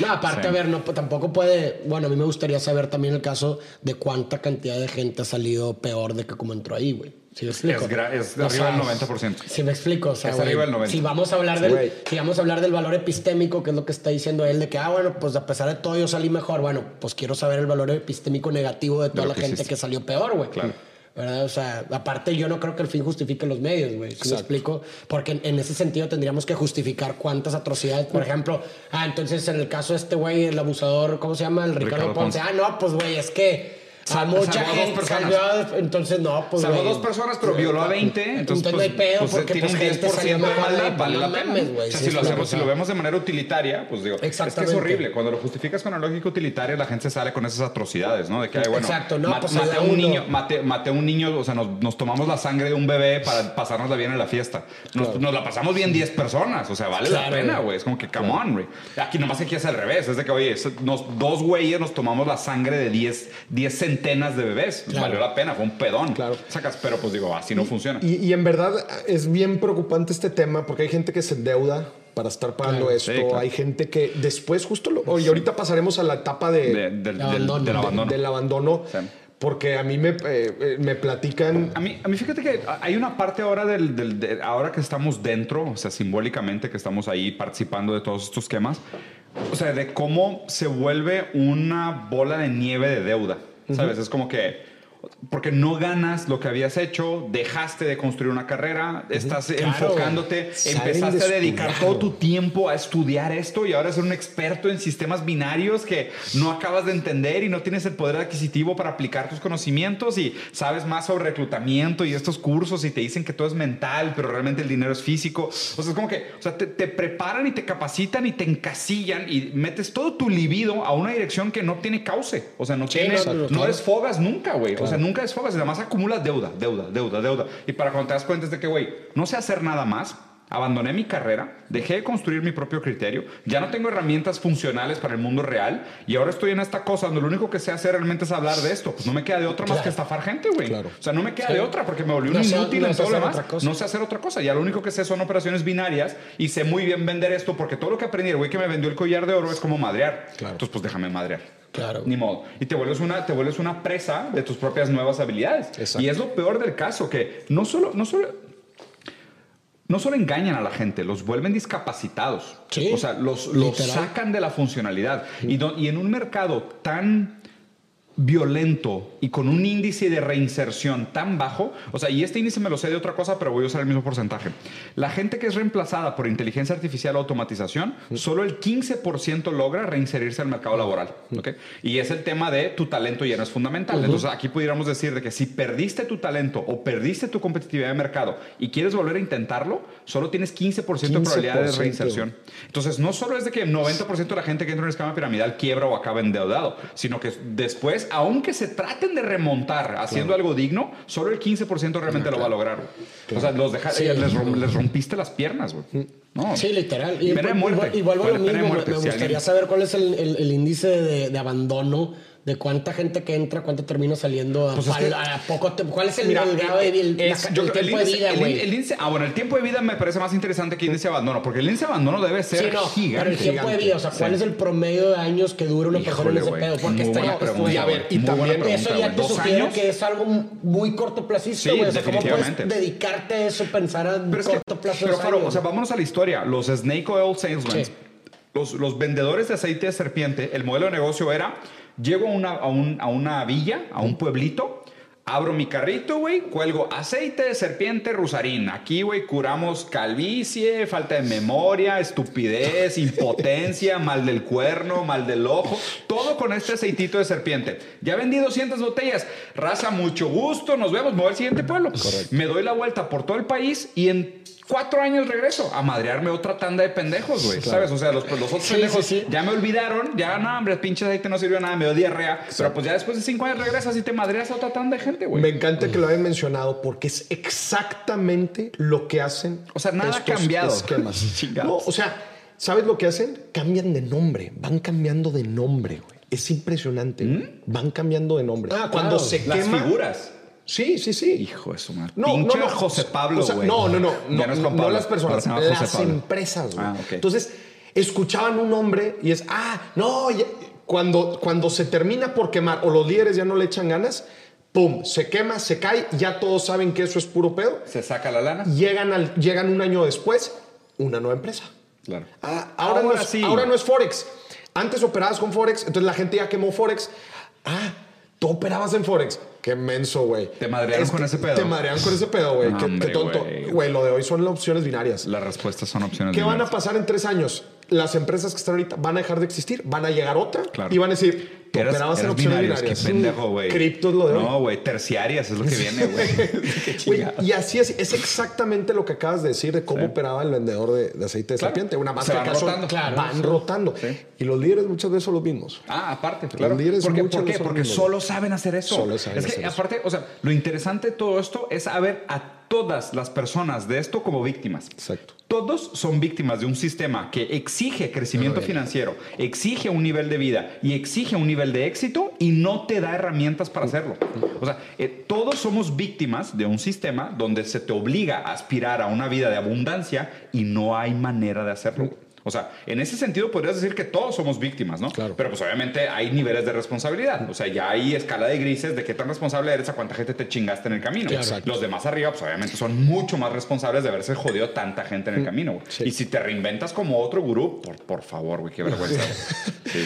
No, aparte, a ver, no, tampoco puede. Bueno, a mí me gustaría saber también el caso de cuánta cantidad de gente ha salido peor de que como entró ahí, güey. ¿Sí me explico? Es, arriba del 90%. Si me explico, o sea, es arriba del 90%. Si vamos a hablar del, si vamos a hablar del valor epistémico, que es lo que está diciendo él, de que, ah, bueno, pues a pesar de todo yo salí mejor. Bueno, pues quiero saber el valor epistémico negativo de toda la gente que salió peor, güey. Claro. ¿Verdad? O sea, aparte yo no creo que el fin justifique los medios, güey. ¿Sí me explico? Porque en, ese sentido tendríamos que justificar cuántas atrocidades, por ejemplo, ah, entonces en el caso de este güey, el abusador, ¿cómo se llama? El Ricardo, Ponce. Ah, no, pues güey, es que a mucha gente salvó, entonces no, pues. Salvó dos personas, pero violó a 20. Entonces, entonces no hay pedo pues, porque tiene pues, un 10% de maldad, vale la pena. o sea, si, lo hacemos, si lo vemos de manera utilitaria, pues digo, es que es horrible. Cuando lo justificas con la lógica utilitaria, la gente sale con esas atrocidades, ¿no? De que, bueno, Exacto, no, pues maté a un niño, maté, a un niño, o sea, nos, nos, tomamos la sangre de un bebé para pasárnosla bien en la fiesta. Nos, nos la pasamos bien 10 personas, o sea, vale la pena, güey. Es como que, come on, güey. Aquí nomás aquí es al revés, es de que, oye, nos, dos güeyes nos tomamos la sangre de 10 centenas de bebés valió la pena, fue un pedón. Claro. Sacas, pero pues digo, así no funciona. Y, en verdad es bien preocupante este tema porque hay gente que se endeuda para estar pagando esto. Hay gente que después, justo lo. Y ahorita pasaremos a la etapa de, del, abandono. Del, abandono. Porque a mí me, eh, me, platican. A mí, a mí fíjate que hay una parte ahora del, ahora que estamos dentro, o sea, simbólicamente que estamos ahí participando de todos estos esquemas, o sea, de cómo se vuelve una bola de nieve de deuda. ¿Sabes? Es como que porque no ganas lo que habías hecho, dejaste de construir una carrera, estás enfocándote, empezaste a dedicar todo tu tiempo a estudiar esto y ahora ser un experto en sistemas binarios que no acabas de entender y no tienes el poder adquisitivo para aplicar tus conocimientos y sabes más sobre reclutamiento y estos cursos y te dicen que todo es mental, pero realmente el dinero es físico. O sea, es como que o sea, te, preparan y te capacitan y te encasillan y metes todo tu libido a una dirección que no tiene cauce. O sea, no, tiene, no, desfogas nunca, güey. O sea, nunca desfogas y además acumulas deuda, deuda, deuda, deuda. Y para cuando te das cuenta es de que, güey, no sé hacer nada más, abandoné mi carrera, dejé de construir mi propio criterio, ya no tengo herramientas funcionales para el mundo real y ahora estoy en esta cosa donde lo único que sé hacer realmente es hablar de esto. Pues no me queda de otra más que estafar gente, güey. O sea, no me queda de otra porque me volví un inútil en todo lo demás. No sé hacer otra cosa. Ya lo único que sé son operaciones binarias y sé muy bien vender esto porque todo lo que aprendí, el güey que me vendió el collar de oro es como madrear. Entonces, pues déjame madrear. Claro. Ni modo. Y te vuelves una, te vuelves una presa de tus propias nuevas habilidades. Y es lo peor del caso, que no solo, no solo, no solo engañan a la gente, los vuelven discapacitados. o sea, los, los sacan de la funcionalidad. Y, y en un mercado tan violento y con un índice de reinserción tan bajo, o sea, y este índice me lo sé de otra cosa, pero voy a usar el mismo porcentaje. La gente que es reemplazada por inteligencia artificial o automatización, solo el 15% logra reinserirse al mercado laboral, ¿ok? Y es el tema de tu talento ya no es fundamental. Entonces, aquí pudiéramos decir de que si perdiste tu talento o perdiste tu competitividad de mercado y quieres volver a intentarlo, solo tienes 15%, de probabilidad de reinserción. Entonces, no solo es de que 90% de la gente que entra en el esquema piramidal quiebra o acaba endeudado, sino que después aunque se traten de remontar haciendo algo digno, solo el 15% realmente lo va a lograr. O sea, los les, rompiste las piernas, güey. Mm. No. Sí, literal. Y, Igual, lo mismo. me, gustaría saber cuál es el, índice de, de abandono de cuánta gente que entra, cuánto termina saliendo a, pues poco ¿Cuál es el, grado de, el, tiempo de vida, güey? ah, bueno, el tiempo de vida me parece más interesante que el índice de abandono, porque el índice de abandono debe ser sí, no, gigante. Pero el tiempo de vida, o sea, ¿cuál es el promedio de años que dura una persona en ese pedo? Porque está a ver, y también eso ya te sugiere que es algo muy cortoplacista, güey. o sea, ¿cómo puedes dedicarte a eso, pensar a corto plazo? Pero, claro, o sea, vámonos a la historia. Los Snake Oil Salesmen, los vendedores de aceite de serpiente, el modelo de negocio era Llego a una, a, un, a una villa, a un pueblito, abro mi carrito, güey, cuelgo aceite de serpiente rusarín. Aquí, güey, curamos calvicie, falta de memoria, estupidez, [LAUGHS] impotencia, mal del cuerno, mal del ojo, todo con este aceitito de serpiente. Ya vendí 200 botellas. Raza, mucho gusto, nos vemos, me voy al siguiente pueblo. Me doy la vuelta por todo el país y en cuatro años regreso a madrearme otra tanda de pendejos, güey. ¿Sabes? O sea, los, los otros pendejos ya me olvidaron, ya no, hombre, pinche aceite no sirvió nada, me dio diarrea. Pero pues ya después de cinco años regresas y te madreas a otra tanda de gente, güey. Me encanta que lo hayan mencionado porque es exactamente lo que hacen. O sea, nada ha cambiado. [LAUGHS] no, o sea, ¿sabes lo que hacen? Cambian de nombre, van cambiando de nombre, güey. Es impresionante. ¿Mm? Van cambiando de nombre. Ah, cuando se Las figuras. Sí, sí, sí. Hijo de su madre. No, no, no, José Pablo, güey. no, no, no. No, no, no, las personas, las empresas, güey. Ah, Entonces, escuchaban un nombre y es, ah, no, cuando, cuando se termina por quemar o los líderes ya no le echan ganas, pum, se quema, se cae, ya todos saben que eso es puro pedo. Se saca la lana. Llegan, al, llegan un año después, una nueva empresa. Claro. Ah, ahora, no es, ahora no es Forex. Antes operabas con Forex, entonces la gente ya quemó Forex. Ah, tú operabas en Forex. Qué menso, güey. Te madrearon con ese pedo. Te madrearon con ese pedo, güey. qué, tonto. Güey, lo de hoy son las opciones binarias. Las respuestas son opciones ¿Qué van a pasar en tres años? Las empresas que están ahorita van a dejar de existir, van a llegar otra y van a decir, Tú operabas en opciones binarias. Qué pendejo, güey. Criptos lo de hoy. No, güey, terciarias es lo que viene, güey. [LAUGHS] y así es, es exactamente lo que acabas de decir de cómo operaba el vendedor de, aceite de serpiente. Una máscara van rotando. Claro, van rotando. Y los líderes muchas veces son los mismos. Ah, aparte, claro. Los líderes ¿Por qué? ¿Por qué? Porque solo saben hacer eso. Solo saben es que, aparte, o sea, lo interesante de todo esto es saber a todas las personas de esto como víctimas. Exacto. Todos son víctimas de un sistema que exige crecimiento financiero, exige un nivel de vida y exige un nivel de éxito y no te da herramientas para hacerlo. O sea, eh, todos somos víctimas de un sistema donde se te obliga a aspirar a una vida de abundancia y no hay manera de hacerlo. O sea, en ese sentido podrías decir que todos somos víctimas, ¿no? Claro. Pero pues obviamente hay niveles de responsabilidad. O sea, ya hay escala de grises de qué tan responsable eres a cuánta gente te chingaste en el camino. Los demás arriba, pues obviamente son mucho más responsables de haberse jodido tanta gente en el mm. camino. Y si te reinventas como otro gurú, por, por favor, güey, qué [LAUGHS] vergüenza.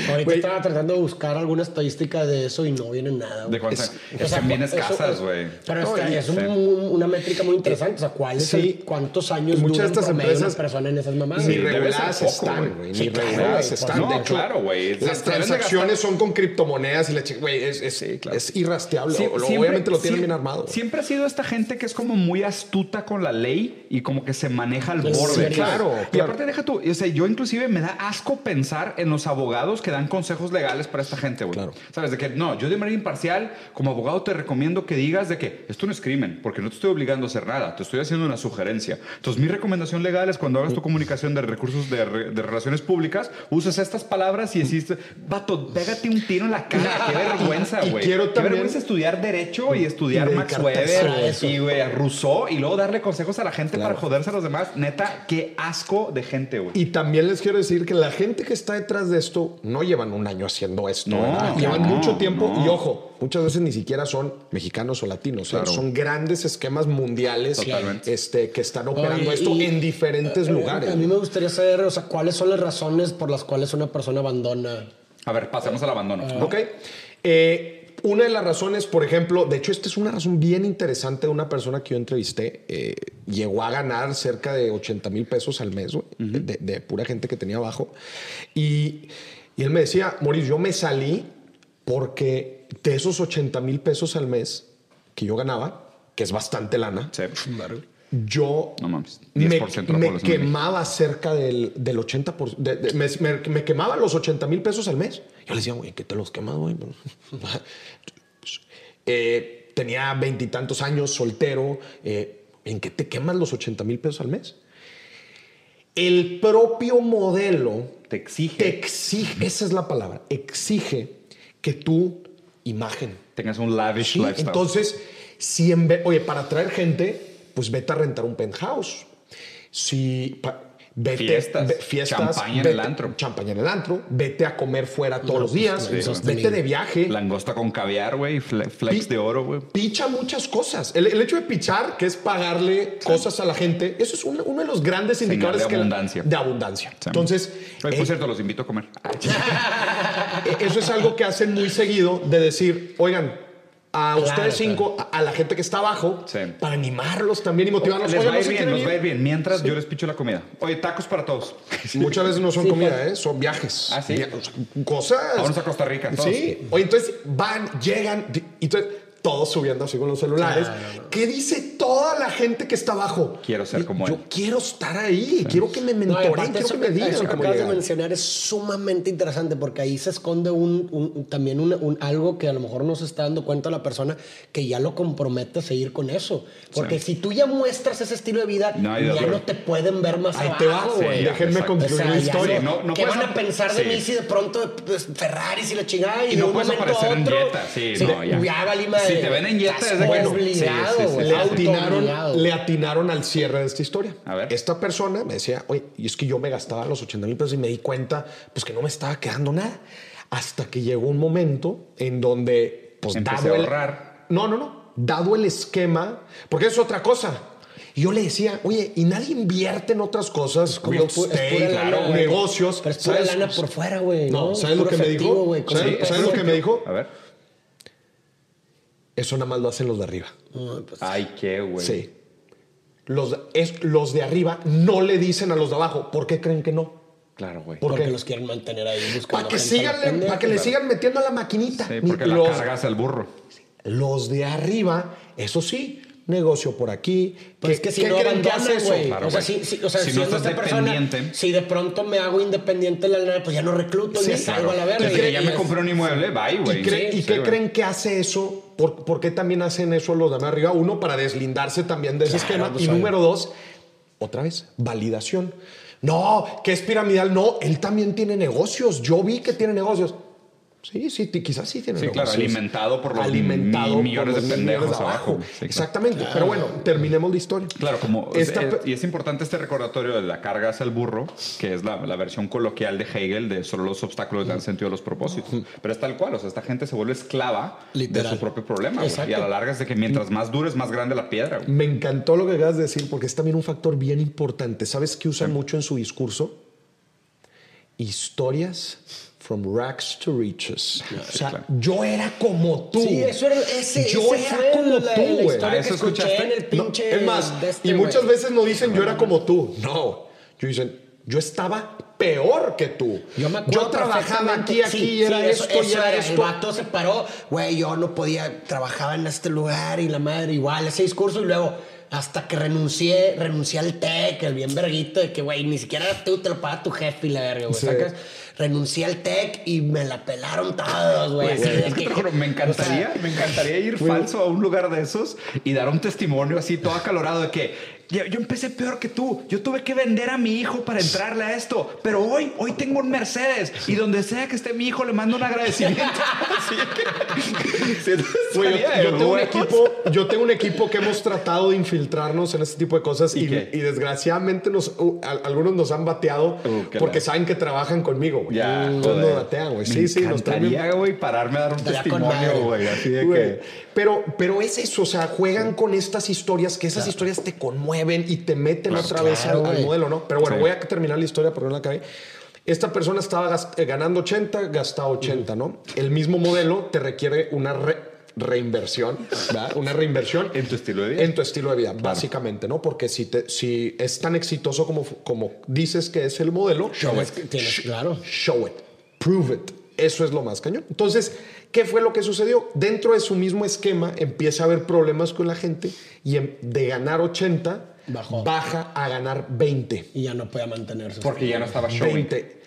Ahorita estaba tratando de buscar alguna estadística de eso y no viene nada. De cuánto es, bien escasas, güey. Pero es, una métrica muy interesante. O sea, ¿cuál es ¿cuántos años muchas de estas empresas, una persona en esas mamadas? Reguladas están, güey. Ni reguladas están. No, claro, güey. Las transacciones son con criptomonedas y la güey, es, es, es irrastreable. Obviamente lo tienen bien armado. Siempre ha sido esta gente que es como muy astuta con la ley y como que se maneja al borde. Claro. Y aparte, deja tú, o sea, yo inclusive me da asco pensar en los abogados que dan consejos legales para esta gente, güey. Claro. Sabes, de que no, yo de manera imparcial, como abogado, te recomiendo que digas de que esto no es crimen, porque no te estoy obligando a hacer nada, te estoy haciendo una sugerencia. Entonces, mi recomendación legal es cuando hagas tu comunicación de recursos de, de relaciones públicas, uses estas palabras y decís, vato, pégate un tiro en la cara. Qué [LAUGHS] vergüenza, güey. Quiero también... Qué vergüenza estudiar Derecho y estudiar Max Weber y, güey, Rousseau y luego darle consejos a la gente para joderse a los demás. Neta, qué asco de gente, güey. Y también les quiero decir que la gente que está detrás de esto no llevan un año haciendo esto. No, llevan mucho tiempo y ojo, muchas veces ni siquiera son mexicanos o latinos. Son grandes esquemas mundiales este, que están operando esto en diferentes eh, lugares. A mí me gustaría saber, o sea, cuáles son las razones por las cuales una persona abandona. A ver, pasemos al abandono. Ah. ok. Eh, una de las razones, por ejemplo, de hecho, esta es una razón bien interesante de una persona que yo entrevisté. Eh, llegó a ganar cerca de 80 mil pesos al mes, de, pura gente que tenía abajo. Y, y él me decía, Moris, yo me salí porque de esos 80 mil pesos al mes que yo ganaba, que es bastante lana, yo me, quemaba cerca del, del 80%, me, quemaba los 80 mil pesos al mes. Yo le decía, güey, ¿qué te los quemas, güey? [LAUGHS] Eh, tenía veintitantos años, soltero. Eh, ¿En qué te quemas los 80 mil pesos al mes? El propio modelo te exige. Te exige, esa es la palabra, exige que tu imagen tengas un lavish lifestyle. Entonces, si en vez, oye, para atraer gente, pues vete a rentar un penthouse. Si vete, fiestas, fiestas champaña en el antro. Champaña en el antro, vete a comer fuera todos los días, vete de viaje. Langosta con caviar, güey, flex de oro, güey. Picha muchas cosas. El, hecho de pichar, que es pagarle cosas a la gente, eso es uno, de los grandes indicadores de abundancia. de abundancia. Entonces, por eh, cierto, los invito a comer. [LAUGHS] eso es algo que hacen muy seguido de decir, oigan, a ustedes cinco, a, la gente que está abajo, para animarlos también y motivarlos. Les va a ir bien, nos va a ir bien. Mientras yo les picho la comida. Oye, tacos para todos. [LAUGHS] Muchas veces no son comida, ¿eh? son viajes. Ah, sí. cosas. Vamos a Costa Rica. Sí. Oye, entonces van, llegan. Y entonces, todos subiendo así con los celulares. ¿Qué dice toda la gente que está abajo? Quiero ser como yo él. Yo quiero estar ahí, quiero que me mentoren, quiero que me digan Eso que acabas de mencionar es sumamente interesante porque ahí se esconde un, también un, algo que a lo mejor no se está dando cuenta la persona que ya lo compromete a seguir con eso. Porque si tú ya muestras ese estilo de vida, ya no te pueden ver más ahí abajo, güey. Déjenme concluir la historia. No, no, ¿Qué van a pensar de mí si de pronto pues, Ferrari y la chingada y, y no puedes aparecer en dieta? Sí, no, ya. ya si te ven en dieta es de que obligado, le, atinaron, le atinaron al cierre de esta historia. A ver. Esta persona me decía, oye, y es que yo me gastaba los 80 mil pesos y me di cuenta pues que no me estaba quedando nada. Hasta que llegó un momento en donde, pues, Empecé dado a ahorrar. no, no, no. Dado el esquema, porque es otra cosa. Y yo le decía, oye, ¿y nadie invierte en otras cosas? Como real estate, claro, negocios. Pero es pura lana por fuera, güey. No, ¿sabes lo que me dijo? ¿Sabes, lo que me dijo? A ver. Eso nada más lo hacen los de arriba. Pues, Ay, qué güey. Sí. Los, es, los de arriba no le dicen a los de abajo. ¿Por qué creen que no? Claro, güey. Porque los quieren mantener ahí Para que, sigan, para que le sigan metiendo a la maquinita. Sí, porque la cargas al burro. Los de arriba, eso sí, negocio por aquí. Pues es que si no creen que hace eso? o sea, si, si, o sea, si, no estás dependiente. Persona, si de pronto me hago independiente la lana, pues ya no recluto sí, y me salgo a la verga. Y, ya me compré un inmueble, bye, güey. ¿Y, qué creen que hace eso? ¿Por, ¿Por, qué también hacen eso los de arriba? Uno, para deslindarse también de ese esquema. Pues, y número dos, otra vez, validación. No, que es piramidal. No, él también tiene negocios. Yo vi que tiene negocios. Sí, sí, quizás sí tiene Sí, claro, alimentado por los alimentado millones de pendejos abajo. Exactamente. Pero bueno, terminemos la historia. Claro, como. y es importante este recordatorio de la carga hacia el burro, que es la, versión coloquial de Hegel de solo los obstáculos dan sentido a los propósitos. Pero es tal cual, o sea, esta gente se vuelve esclava de su propio problema. Y a la larga es de que mientras más duro es más grande la piedra. Me encantó lo que acabas de decir, porque es también un factor bien importante. ¿Sabes qué usan mucho en su discurso? Historias from rags to riches. [LAUGHS] o sea, yo era como tú. Sí, eso era ese. Yo era como tú, güey. eso escuchaste en el pinche. es más, este, y muchas veces no dicen yo era como tú. No. Yo dicen, yo estaba peor que tú. Yo, me yo trabajaba aquí, aquí, y era esto, y era, esto. El vato se paró, güey, yo no podía, trabajaba en este lugar y la madre igual, ese discurso y luego hasta que renuncié, renuncié al TEC, el bien verguito de que, güey, ni siquiera tú, te lo paga tu jefe y la verga, güey, ¿sacas? Renuncié al TEC y me la pelaron todos, güey. me encantaría, me encantaría ir falso a un lugar de esos y dar un testimonio así todo acalorado de que yo, empecé peor que tú. Yo tuve que vender a mi hijo para entrarle a esto. Pero hoy, hoy tengo un Mercedes. Y donde sea que esté mi hijo, le mando un agradecimiento. [LAUGHS] yo, tengo un equipo, yo tengo un equipo que hemos tratado de infiltrarnos en este tipo de cosas. Y, desgraciadamente nos, uh, algunos nos han bateado uh, porque saben que trabajan conmigo. Ya, Entonces nos batean, güey. Sí, sí, nos traen. güey, pararme a dar un testimonio, güey. Así de que... Pero, pero es eso. O sea, juegan con estas historias que esas historias te conmueven y te meten otra vez al, modelo, ¿no? Pero bueno, voy a terminar la historia porque no la acabé. Esta persona estaba eh, ganando 80, gasta 80, ¿no? El mismo modelo te requiere una reinversión, ¿verdad? Una reinversión. [LAUGHS] En tu estilo de vida. En tu estilo de vida, básicamente, ¿no? Porque si, te, si es tan exitoso como, como dices que es el modelo, show it. claro. Show it. Prove it. Eso es lo más cañón. Entonces, ¿qué fue lo que sucedió? Dentro de su mismo esquema empieza a haber problemas con la gente y de ganar 80 baja a ganar 20. Y ya no puede mantenerse. Porque ya no estaba showing. 20.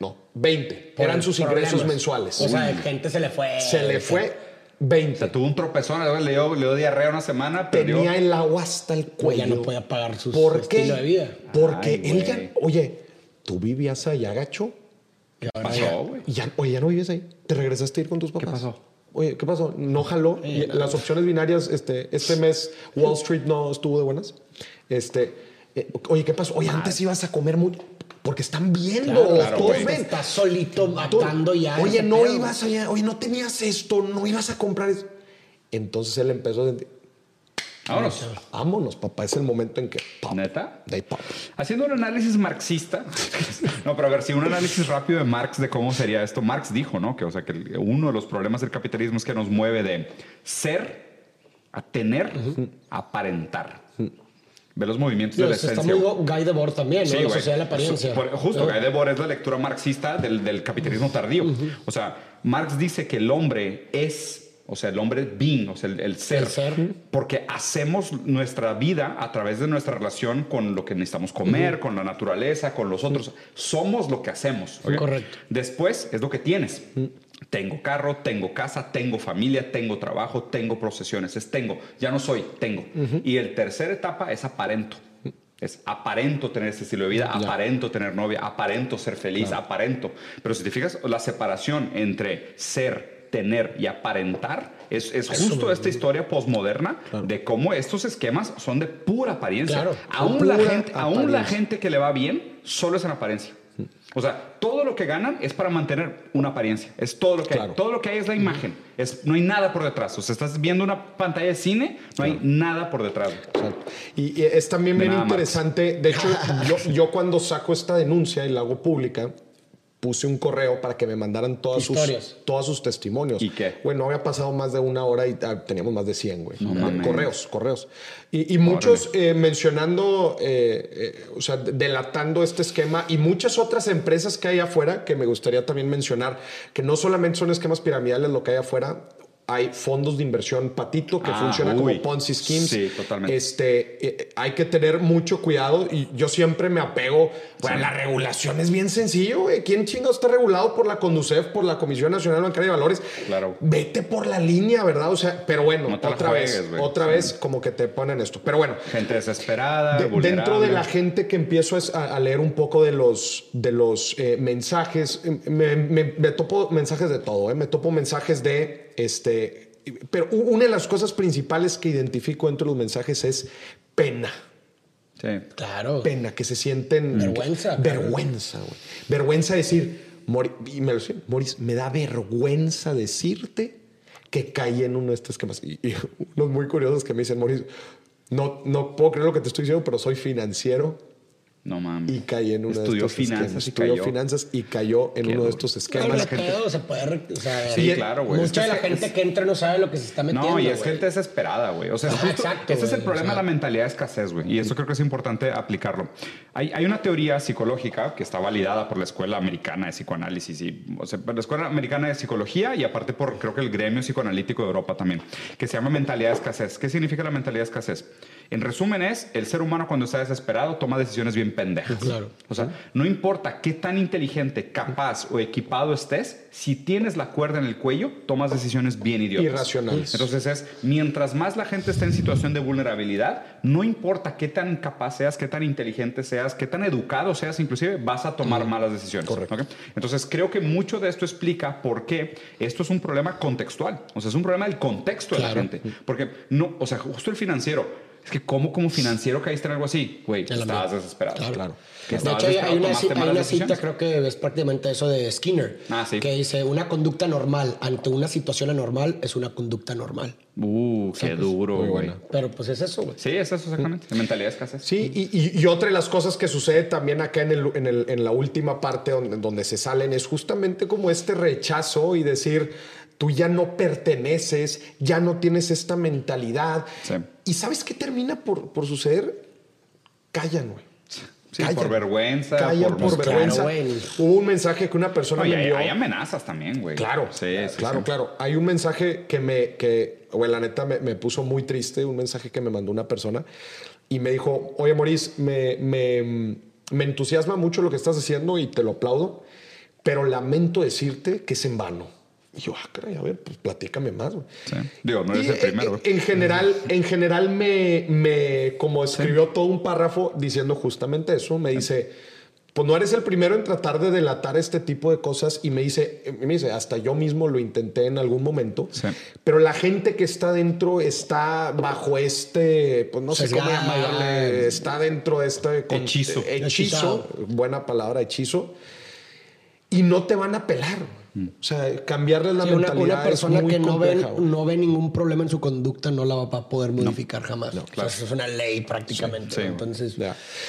No, 20. Eran sus ingresos mensuales. O sea, gente se le fue. Se le fue 20. tuvo un tropezón, le dio, le dio diarrea una semana. Tenía el agua hasta el cuello. ya no podía pagar su estilo de vida. Porque él ya, oye, tú vivías allá, gacho. ¿Qué pasó, güey? Ya, oye, ya no vives ahí. Te regresaste a ir con tus papás. ¿Qué pasó? Oye, ¿qué pasó? No jaló. las opciones binarias, este, este mes Wall Street no estuvo de buenas. Este, eh, oye, ¿qué pasó? Oye, antes ibas a comer mucho. Porque están viendo, claro, todos ven. Estás solito matando ya. Oye, no ibas allá, oye, no tenías esto, no ibas a comprar eso. Entonces él empezó a sentir, Vámonos. Vámonos, papá. Es el momento en que. ¿Neta? De pop. Haciendo un análisis marxista. [LAUGHS] no, pero a ver, si un análisis rápido de Marx de cómo sería esto. Marx dijo, ¿no? Que, o sea, que uno de los problemas del capitalismo es que nos mueve de ser a tener, a aparentar. Ve los movimientos de la esencia. Está muy Guy Debord también, ¿no? la sociedad de la apariencia. justo, Guy Debord es la lectura marxista del, capitalismo tardío. O sea, Marx dice que el hombre es o sea, el hombre being, o sea, el, ser, porque hacemos nuestra vida a través de nuestra relación con lo que necesitamos comer, con la naturaleza, con los otros. Somos lo que hacemos. Correcto. Después es lo que tienes. Tengo carro, tengo casa, tengo familia, tengo trabajo, tengo procesiones. Es tengo. Ya no soy, tengo. Y el tercera etapa es aparento. Es aparento tener este estilo de vida, aparento tener novia, aparento ser feliz, aparento. Pero si te fijas, la separación entre ser, tener y aparentar es, es justo esta historia posmoderna de cómo estos esquemas son de pura apariencia. aún, la gente, aún la gente que le va bien solo es en apariencia. O sea, todo lo que ganan es para mantener una apariencia. Es todo lo que hay. Todo lo que hay es la imagen. Es, no hay nada por detrás. O sea, estás viendo una pantalla de cine, no hay nada por detrás. Y, es también bien interesante. De hecho, yo, yo cuando saco esta denuncia y la hago pública, puse un correo para que me mandaran todas sus, todos sus testimonios. ¿Y qué? Bueno, había pasado más de una hora y ah, teníamos más de 100, güey. correos, correos. Y, muchos eh, mencionando, eh, eh, o sea, delatando este esquema y muchas otras empresas que hay afuera que me gustaría también mencionar, que no solamente son esquemas piramidales lo que hay afuera, hay fondos de inversión patito que ah, funcionan como Ponzi schemes. Sí, totalmente. Este, eh, hay que tener mucho cuidado y yo siempre me apego. Bueno, la regulación es bien sencillo, güey. ¿Quién chingo está regulado por la Conducef, por la Comisión Nacional Bancaria de Valores? Claro. Vete por la línea, ¿verdad? O sea, pero bueno, otra vez, otra vez como que te ponen esto. Pero bueno. Gente desesperada. dentro de la gente que empiezo a, leer un poco de los, de los eh, mensajes, me, me, topo mensajes de todo, ¿eh? Me topo mensajes de este, pero una de las cosas principales que identifico entre los mensajes es pena. Sí. Claro. Pena, que se sienten. Vergüenza. Vergüenza, güey. Vergüenza decir, y me lo Moris, me da vergüenza decirte que caí en uno de estos esquemas. Y, y unos muy curiosos que me dicen, Moris, no, no puedo creer lo que te estoy diciendo, pero soy financiero no mames. Y cayó en uno de estos finanzas Estudió finanzas y cayó en uno de estos esquemas. Claro, se puede, o sea, sí, claro, güey. Mucha de la gente que entra no sabe lo que se está metiendo. No, y es gente desesperada, güey. O sea, exacto, ese es el problema de la mentalidad de escasez, güey. Y eso creo que es importante aplicarlo. Hay, hay, una teoría psicológica que está validada por la Escuela Americana de Psicoanálisis y o sea, por la Escuela Americana de Psicología y aparte por creo que el gremio psicoanalítico de Europa también, que se llama mentalidad de escasez. ¿Qué significa la mentalidad de escasez? En resumen es, el ser humano cuando está desesperado toma decisiones bien pendejas. Claro. O sea, no importa qué tan inteligente, capaz o equipado estés, si tienes la cuerda en el cuello, tomas decisiones bien idiotas. Irracionales. Entonces es, mientras más la gente está en situación de vulnerabilidad, no importa qué tan capaz seas, qué tan inteligente seas, qué tan educado seas, inclusive vas a tomar malas decisiones. Correcto. Entonces creo que mucho de esto explica por qué esto es un problema contextual. O sea, es un problema del contexto de la gente. Porque no, o sea, justo el financiero es que ¿cómo como financiero caíste en algo así? Güey, estabas desesperado. Claro. claro. De hecho, hay una, cita, creo que es prácticamente eso de Skinner, ah, sí. que dice, una conducta normal ante una situación anormal es una conducta normal. Uh, qué duro, güey. Pero pues es eso, güey. Sí, es eso exactamente. Mentalidad escasez. Sí, y, y, otra de las cosas que sucede también acá en, el, en, el, en la última parte donde, donde se salen es justamente como este rechazo y decir tú ya no perteneces, ya no tienes esta mentalidad. ¿Y sabes qué termina por, por suceder? Callan, güey. Sí, por vergüenza. Callan por, vergüenza. Hubo un mensaje que una persona me envió. Hay, amenazas también, güey. Claro, sí, claro, claro. Hay un mensaje que me, que, güey, la neta me, me, puso muy triste, un mensaje que me mandó una persona y me dijo, oye, Maurice, me, me, me entusiasma mucho lo que estás haciendo y te lo aplaudo, pero lamento decirte que es en vano. Y yo, ah, caray, a ver, pues platícame más. Sí. Digo, no eres el primero. En, general, en general me, me como escribió todo un párrafo diciendo justamente eso, me dice, pues no eres el primero en tratar de delatar este tipo de cosas y me dice, me dice, hasta yo mismo lo intenté en algún momento, pero la gente que está dentro está bajo este, pues no sé cómo llamarle, está dentro de este hechizo. Hechizo, buena palabra, hechizo, y no te van a pelar. O sea, cambiarle la mentalidad una, persona que no ve, no ve ningún problema en su conducta no la va a poder modificar jamás. claro. eso es una ley prácticamente. Entonces,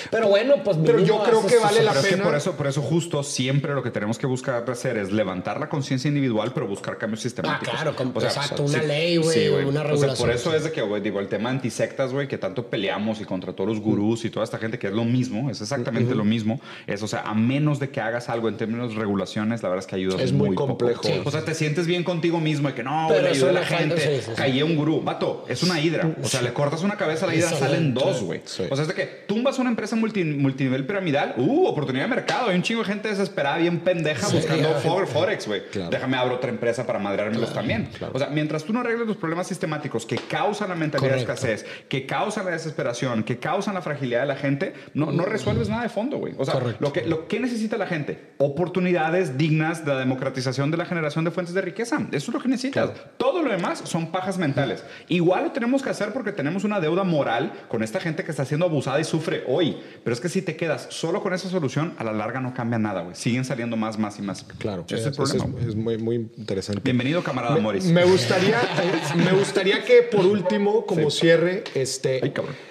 pero bueno, pues pero yo creo que vale la pena. por eso, por eso justo siempre lo que tenemos que buscar hacer es levantar la conciencia individual, pero buscar cambios sistemáticos. Ah, claro, exacto, una ley, güey, una regulación. por eso es de que, güey, digo, el tema antisectas, güey, que tanto peleamos y contra todos los gurús y toda esta gente que es lo mismo, es exactamente lo mismo. Es, o sea, a menos de que hagas algo en términos de regulaciones, la verdad es que ayuda es muy muy, complejo. O sea, te sientes bien contigo mismo y que no, le ayudé a la gente, caí un gurú. Vato, es una hidra. O sea, le cortas una cabeza a la hidra, salen dos, güey. O sea, es de que tumbas una empresa multinivel piramidal, uh, oportunidad de mercado. Hay un chingo de gente desesperada, bien pendeja, buscando Forex, güey. Déjame abrir otra empresa para madreármelos también. O sea, mientras tú no arregles los problemas sistemáticos que causan la mentalidad de escasez, que causan la desesperación, que causan la fragilidad de la gente, no, no resuelves nada de fondo, güey. O sea, lo que, lo que necesita la gente, oportunidades dignas de la democratización de la generación de fuentes de riqueza. Eso es lo que necesitas. Todo lo demás son pajas mentales. Igual lo tenemos que hacer porque tenemos una deuda moral con esta gente que está siendo abusada y sufre hoy. Pero es que si te quedas solo con esa solución, a la larga no cambia nada, güey. Siguen saliendo más, más y más. Claro. Ese es el problema. Es, muy, muy interesante. Bienvenido, camarada Morris. Me gustaría, [LAUGHS] me gustaría que por último, como cierre, este. Ay, cabrón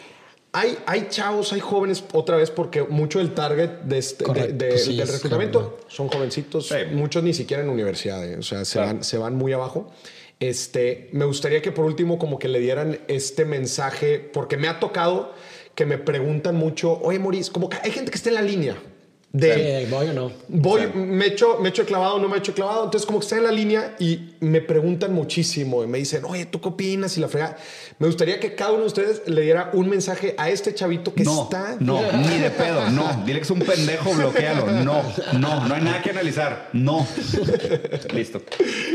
hay, hay chavos, hay jóvenes, otra vez, porque mucho del target de este, del reclutamiento son jovencitos, muchos ni siquiera en universidad, eh, o sea, se, van, se van muy abajo. Este, me gustaría que por último como que le dieran este mensaje, porque me ha tocado que me preguntan mucho, oye, Maurice, como que hay gente que está en la línea, de voy o no. Voy, me echo, me echo clavado, no me echo clavado. Entonces, como que está en la línea y me preguntan muchísimo y me dicen, oye, ¿tú qué opinas? Y la frega. Me gustaría que cada uno de ustedes le diera un mensaje a este chavito que está. No, ni de pedo, no. Dile que es un pendejo, bloquealo. No, no, no hay nada que analizar. No. [LAUGHS] Listo.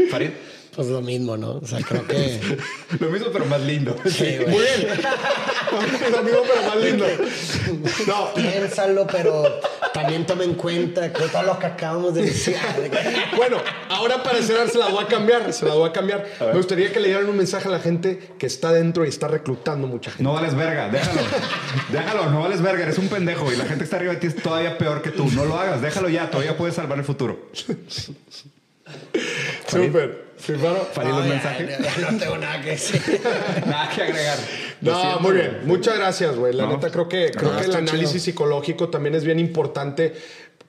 Farid. Pues lo mismo, ¿no? O sea, creo que. [LAUGHS] lo mismo, pero más lindo. Sí, [LAUGHS] Muy bien. lo mismo, pero más lindo. No. Piénsalo, pero también tome en cuenta que todo lo que acabamos de decir. [LAUGHS] bueno, ahora para cerrar se la voy a cambiar. Se la voy a cambiar. Me gustaría que le dieran un mensaje a la gente que está dentro y está reclutando mucha gente. No vales verga, déjalo. déjalo, no vales verga, eres un pendejo y la gente que está arriba de ti es todavía peor que tú. No lo hagas, déjalo ya, todavía puedes salvar el futuro. Súper. Firmaron. Farid, un mensaje. No, tengo nada que decir. [LAUGHS] nada que agregar. No, muy bien. Muchas gracias, güey. La neta, creo que, creo que el análisis psicológico también es bien importante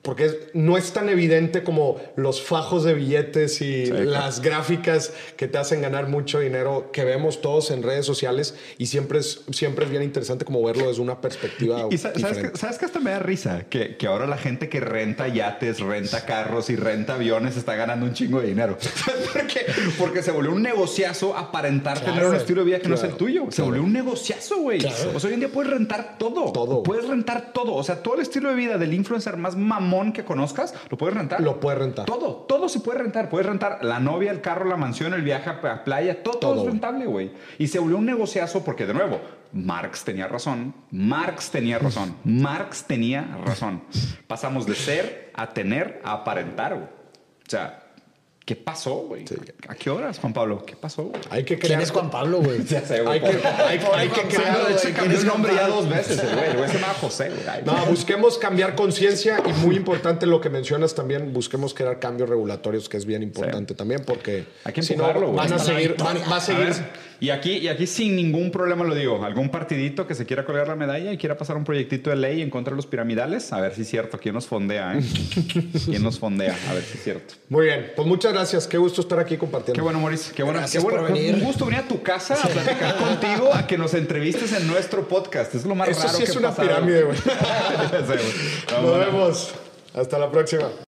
porque no es tan evidente como los fajos de billetes y las gráficas que te hacen ganar mucho dinero que vemos todos en redes sociales y siempre es, siempre es bien interesante como verlo desde una perspectiva y, sabes, que, sabes, que, hasta me da risa que, que, ahora la gente que renta yates, renta carros y renta aviones está ganando un chingo de dinero. [LAUGHS] ¿Por qué? Porque se volvió un negociazo aparentar tener un estilo de vida que no es el tuyo. Se volvió un negociazo, güey. O sea, hoy en día puedes rentar todo. Todo. Puedes rentar todo. O sea, todo el estilo de vida del influencer más mamón que conozcas, lo puedes rentar. Lo puedes rentar. Todo, todo se puede rentar. Puedes rentar la novia, el carro, la mansión, el viaje a playa, todo, todo, es rentable, güey. Y se volvió un negociazo porque, de nuevo, Marx tenía razón. Marx tenía razón. [LAUGHS] Marx tenía razón. Pasamos de ser a tener a aparentar, güey. O sea, ¿Qué pasó, güey? ¿A qué horas, Juan Pablo? ¿Qué pasó, güey? Hay que crear... ¿Quién es Juan Pablo, güey? [LAUGHS] ya sé, güey. Hay que, hay, hay que crear... Se cambió el nombre ya dos veces, güey. El güey se llama José, güey. No, busquemos cambiar conciencia y muy importante lo que mencionas también, busquemos crear cambios regulatorios, que es bien importante también, porque... Hay que empujarlo, güey. Van a seguir... Van, va a seguir... y aquí, y aquí sin ningún problema lo digo. Algún partidito que se quiera colgar la medalla y quiera pasar un proyectito de ley en contra de los piramidales, a ver si es cierto. ¿Quién nos fondea, eh? [LAUGHS] ¿Quién nos fondea? A ver si es cierto. Muy bien. Pues muchas gracias. Qué gusto estar aquí compartiendo. Qué bueno, Maurice. Qué bueno. Qué bueno. Un gusto venir a tu casa a platicar [LAUGHS] contigo, a que nos entrevistes en nuestro podcast. Es lo más Eso raro sí es una pirámide, güey. [LAUGHS] Nos vemos. Hasta la próxima.